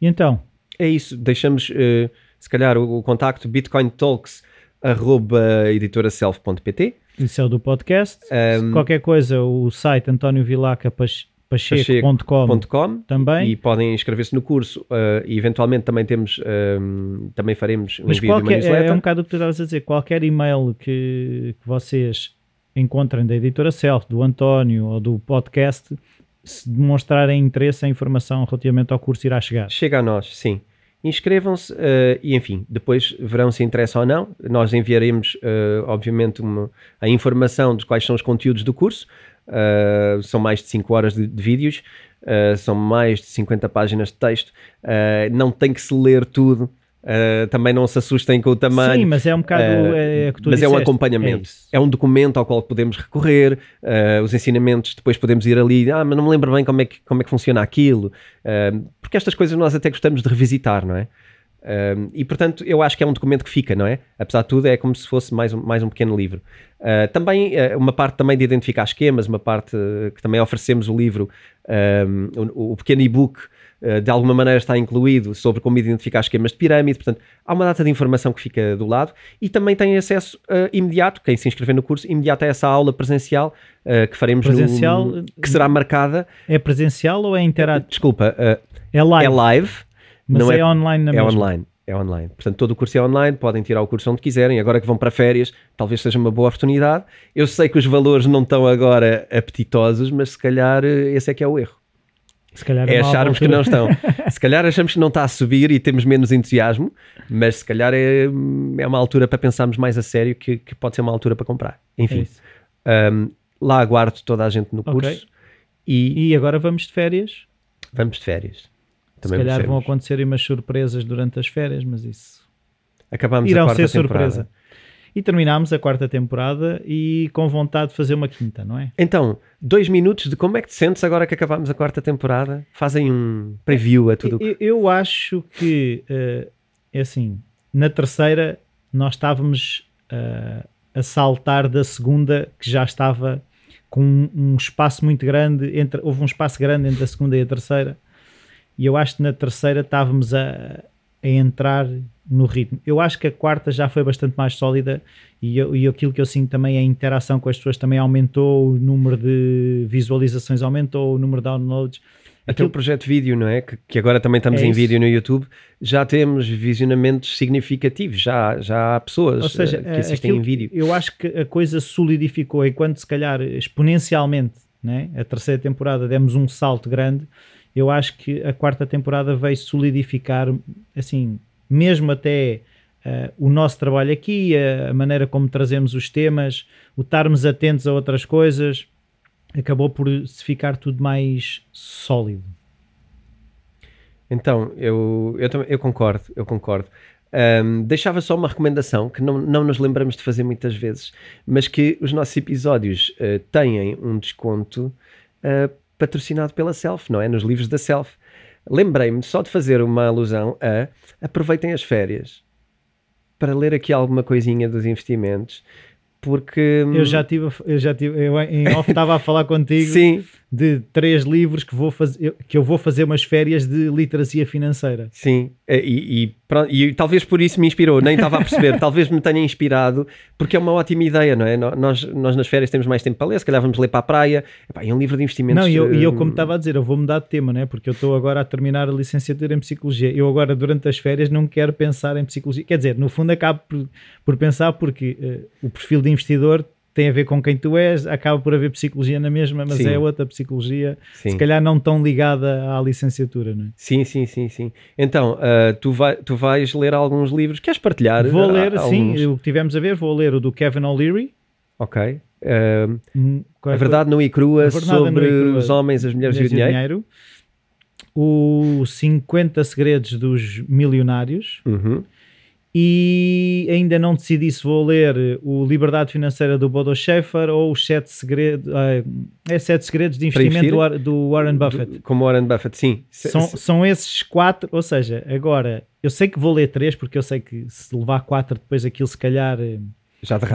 E então? É isso, deixamos uh, se calhar o, o contacto bitcointalks.editoraself.pt Isso é o do podcast. Um, Qualquer coisa, o site António Vilaca pacheco.com .com também. e podem inscrever-se no curso uh, e eventualmente também temos um, também faremos um Mas envio de uma qualquer, newsletter. é, é um bocado o que tu estavas a dizer. Qualquer e-mail que, que vocês encontrem da editora Self, do António ou do podcast, se demonstrarem interesse, a informação relativamente ao curso irá chegar. Chega a nós, sim. Inscrevam-se uh, e, enfim, depois verão se interessa ou não. Nós enviaremos, uh, obviamente, uma, a informação de quais são os conteúdos do curso. Uh, são mais de 5 horas de, de vídeos, são mais de 50 páginas de texto. não tem que se ler tudo. também não se assustem com o tamanho. Sim, mas é um bocado. é, é mas disseste. é um acompanhamento. É, É, um documento ao qual podemos recorrer, uh, os ensinamentos, depois podemos ir ali, ah, mas não me lembro bem como é que, como é que funciona aquilo, uh, porque estas coisas nós até gostamos de revisitar, não é? Uh, e portanto, eu acho que é um documento que fica, não é? Apesar de tudo, é como se fosse mais um, mais um pequeno livro. também, uma parte também de identificar esquemas, uma parte que também oferecemos o livro, o, o pequeno e-book de alguma maneira está incluído sobre como identificar esquemas de pirâmide, portanto, há uma data de informação que fica do lado e também tem acesso uh, imediato, quem se inscrever no curso, imediato a essa aula presencial uh, que faremos Presencial, no, que será marcada. É presencial ou é interativo? Desculpa, uh, É live. é live, mas não é, é, online na é mesma. online. É online. Portanto, todo o curso é online, podem tirar o curso onde quiserem. Agora que vão para férias, talvez seja uma boa oportunidade. Eu sei que os valores não estão agora apetitosos, mas se calhar esse é que é o erro. Se calhar É uma acharmos que não estão. Se calhar achamos que não está a subir e temos menos entusiasmo, mas se calhar é, é uma altura para pensarmos mais a sério que, que pode ser uma altura para comprar. É Enfim, isso. um, lá aguardo toda a gente no curso e E agora vamos de férias. vamos de férias. Se calhar vão acontecer umas surpresas durante as férias, mas isso Acabamos a irão quarta ser temporada. surpresa. E terminámos a quarta temporada e com vontade de fazer uma quinta, não é? Então, dois minutos de como é que te sentes agora que acabámos a quarta temporada? Fazem um preview a tudo. o que- Eu, eu acho que eh, é assim, na terceira nós estávamos eh, a saltar da segunda que já estava com um, um espaço muito grande entre houve um espaço grande entre a segunda e a terceira e eu acho que na terceira estávamos a, a entrar no ritmo. Eu acho que a quarta já foi bastante mais sólida e, eu, e aquilo que eu sinto também é a interação com as pessoas também aumentou, o número de visualizações aumentou, o número de downloads. Até o projeto vídeo, não é? Que, que agora também estamos É em isso. vídeo no YouTube, já temos visionamentos significativos, já, já há pessoas Ou seja, eh, que eh, assistem aquilo- em vídeo. Eu acho que a coisa solidificou enquanto se calhar exponencialmente, né? a terceira temporada demos um salto grande. Eu acho que a quarta temporada veio solidificar, assim, mesmo até eh, o nosso trabalho aqui, a, a maneira como trazemos os temas, o estarmos atentos a outras coisas, acabou por se ficar tudo mais sólido. Então, eu, eu, eu concordo, eu concordo. Ahm, deixava só uma recomendação que não, não nos lembramos de fazer muitas vezes, mas que os nossos episódios eh, têm um desconto eh, patrocinado pela Self, não é? Nos livros da Self. lembrei-me só de fazer uma alusão a aproveitem as férias para ler aqui alguma coisinha dos investimentos, porque Eu já tive, eu já tive, eu em off estava a falar contigo sim, de três livros que, vou fazer, que eu vou fazer umas férias de literacia financeira. sim, e, e, pronto, e talvez por isso me inspirou, nem estava a perceber, talvez me tenha inspirado, porque é uma ótima ideia, não é? Nós, nós nas férias temos mais tempo para ler, se calhar vamos ler para a praia, Epá, e um livro de investimentos. Não, e eu, e eu, como estava a dizer, eu vou mudar de tema, né? porque eu estou agora a terminar a licenciatura em Psicologia. Eu agora, durante as férias, não quero pensar em Psicologia. Quer dizer, no fundo acabo por, por pensar porque eh, o perfil de investidor tem a ver com quem tu és, acaba por haver Psicologia na mesma, mas Sim. é outra Psicologia, sim. se calhar não tão ligada à licenciatura, não é? Sim, sim, sim, sim. Então, ah, tu, vai, tu vais ler alguns livros. Queres partilhar? Vou ah, ler, sim, alguns? o que tivemos a ver, vou ler o do Kevin O'Leary. Ok. Ah, hum, a é que- verdade nua e crua A sobre Crua, os homens, as mulheres e o dinheiro. O 50 Segredos dos Milionários. Uhum. E ainda não decidi se vou ler o Liberdade Financeira do Bodo Schaefer ou os Sete Segredos, ah, é Sete Segredos de Investimento do, Warren Buffett. Do- como Warren Buffett, sim. São, são esses quatro, ou seja, agora eu sei que vou ler três porque eu sei que se levar quatro depois aquilo se calhar eh,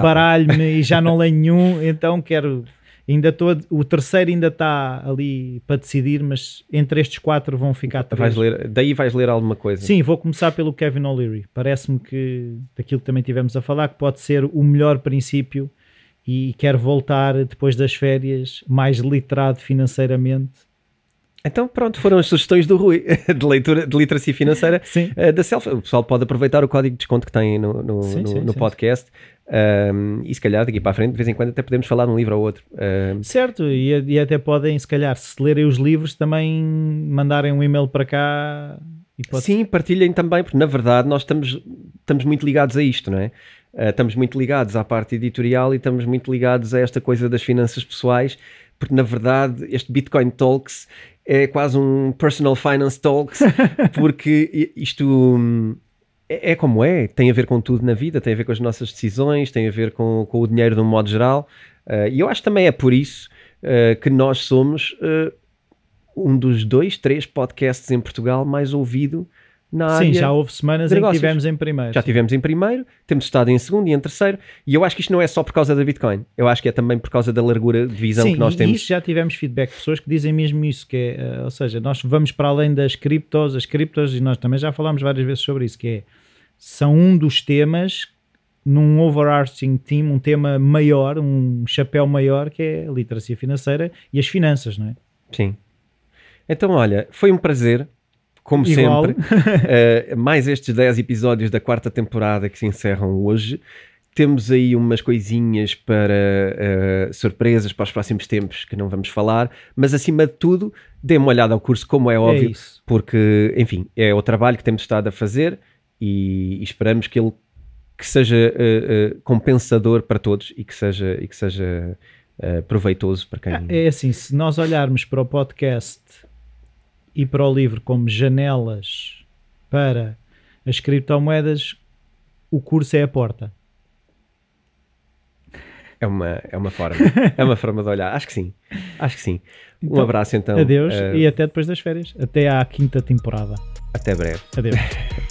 baralho-me e já não leio nenhum, então quero. Ainda a- O terceiro ainda está ali para decidir, mas entre estes quatro vão ficar três. Vais ler, daí vais ler alguma coisa. Sim, vou começar pelo Kevin O'Leary. Parece-me que, daquilo que também tivemos a falar, que pode ser o melhor princípio e quero voltar depois das férias mais literado financeiramente. Então, pronto, foram as sugestões do Rui de leitura de literacia financeira eh, da Self. O pessoal pode aproveitar o código de desconto que tem no, no, Sim, no- sim, no sim. podcast. Ahm, e se calhar daqui para a frente, de vez em quando, até podemos falar de um livro ou outro. Ahm, Certo, e, e até podem, se calhar, se lerem os livros, também mandarem um e-mail para cá e Sim, partilhem também, porque na verdade nós estamos, estamos muito ligados a isto, não é? Ah, estamos muito ligados à parte editorial e estamos muito ligados a esta coisa das finanças pessoais, porque na verdade este Bitcoin Talks é quase um personal finance talks, porque isto hum, é, é como é, tem a ver com tudo na vida, tem a ver com as nossas decisões, tem a ver com, com o dinheiro de um modo geral, Ah, e eu acho também é por isso ah, que nós somos ah, um dos dois, três podcasts em Portugal mais ouvido na área. Sim, já houve semanas em que tivemos em primeiro. Já tivemos em primeiro, temos estado em segundo e em terceiro, e eu acho que isto não é só por causa da Bitcoin, eu acho que é também por causa da largura de visão Sim, que nós e temos. isso já tivemos feedback de pessoas que dizem mesmo isso, que é, eh, ou seja, nós vamos para além das criptos, as criptos, e nós também já falámos várias vezes sobre isso, que é, são um dos temas num overarching team, um tema maior, um chapéu maior, que é a literacia financeira e as finanças, não é? Sim. Então, olha, foi um prazer, como Igual. sempre, eh, mais estes 10 episódios da quarta temporada que se encerram hoje. Temos aí umas coisinhas para eh, surpresas para os próximos tempos que não vamos falar, mas acima de tudo, dê uma olhada ao curso, como é óbvio, é porque, enfim, é o trabalho que temos estado a fazer e, e esperamos que ele que seja eh, compensador para todos e que seja, e que seja proveitoso para quem. Ah, É assim, se nós olharmos para o podcast e para o livro como janelas para as criptomoedas, o curso é a porta. É uma, é uma forma, é uma forma de olhar. Acho que sim, acho que sim. um Então, abraço então. Adeus eh, e até depois das férias. Até à quinta temporada. até breve. Adeus.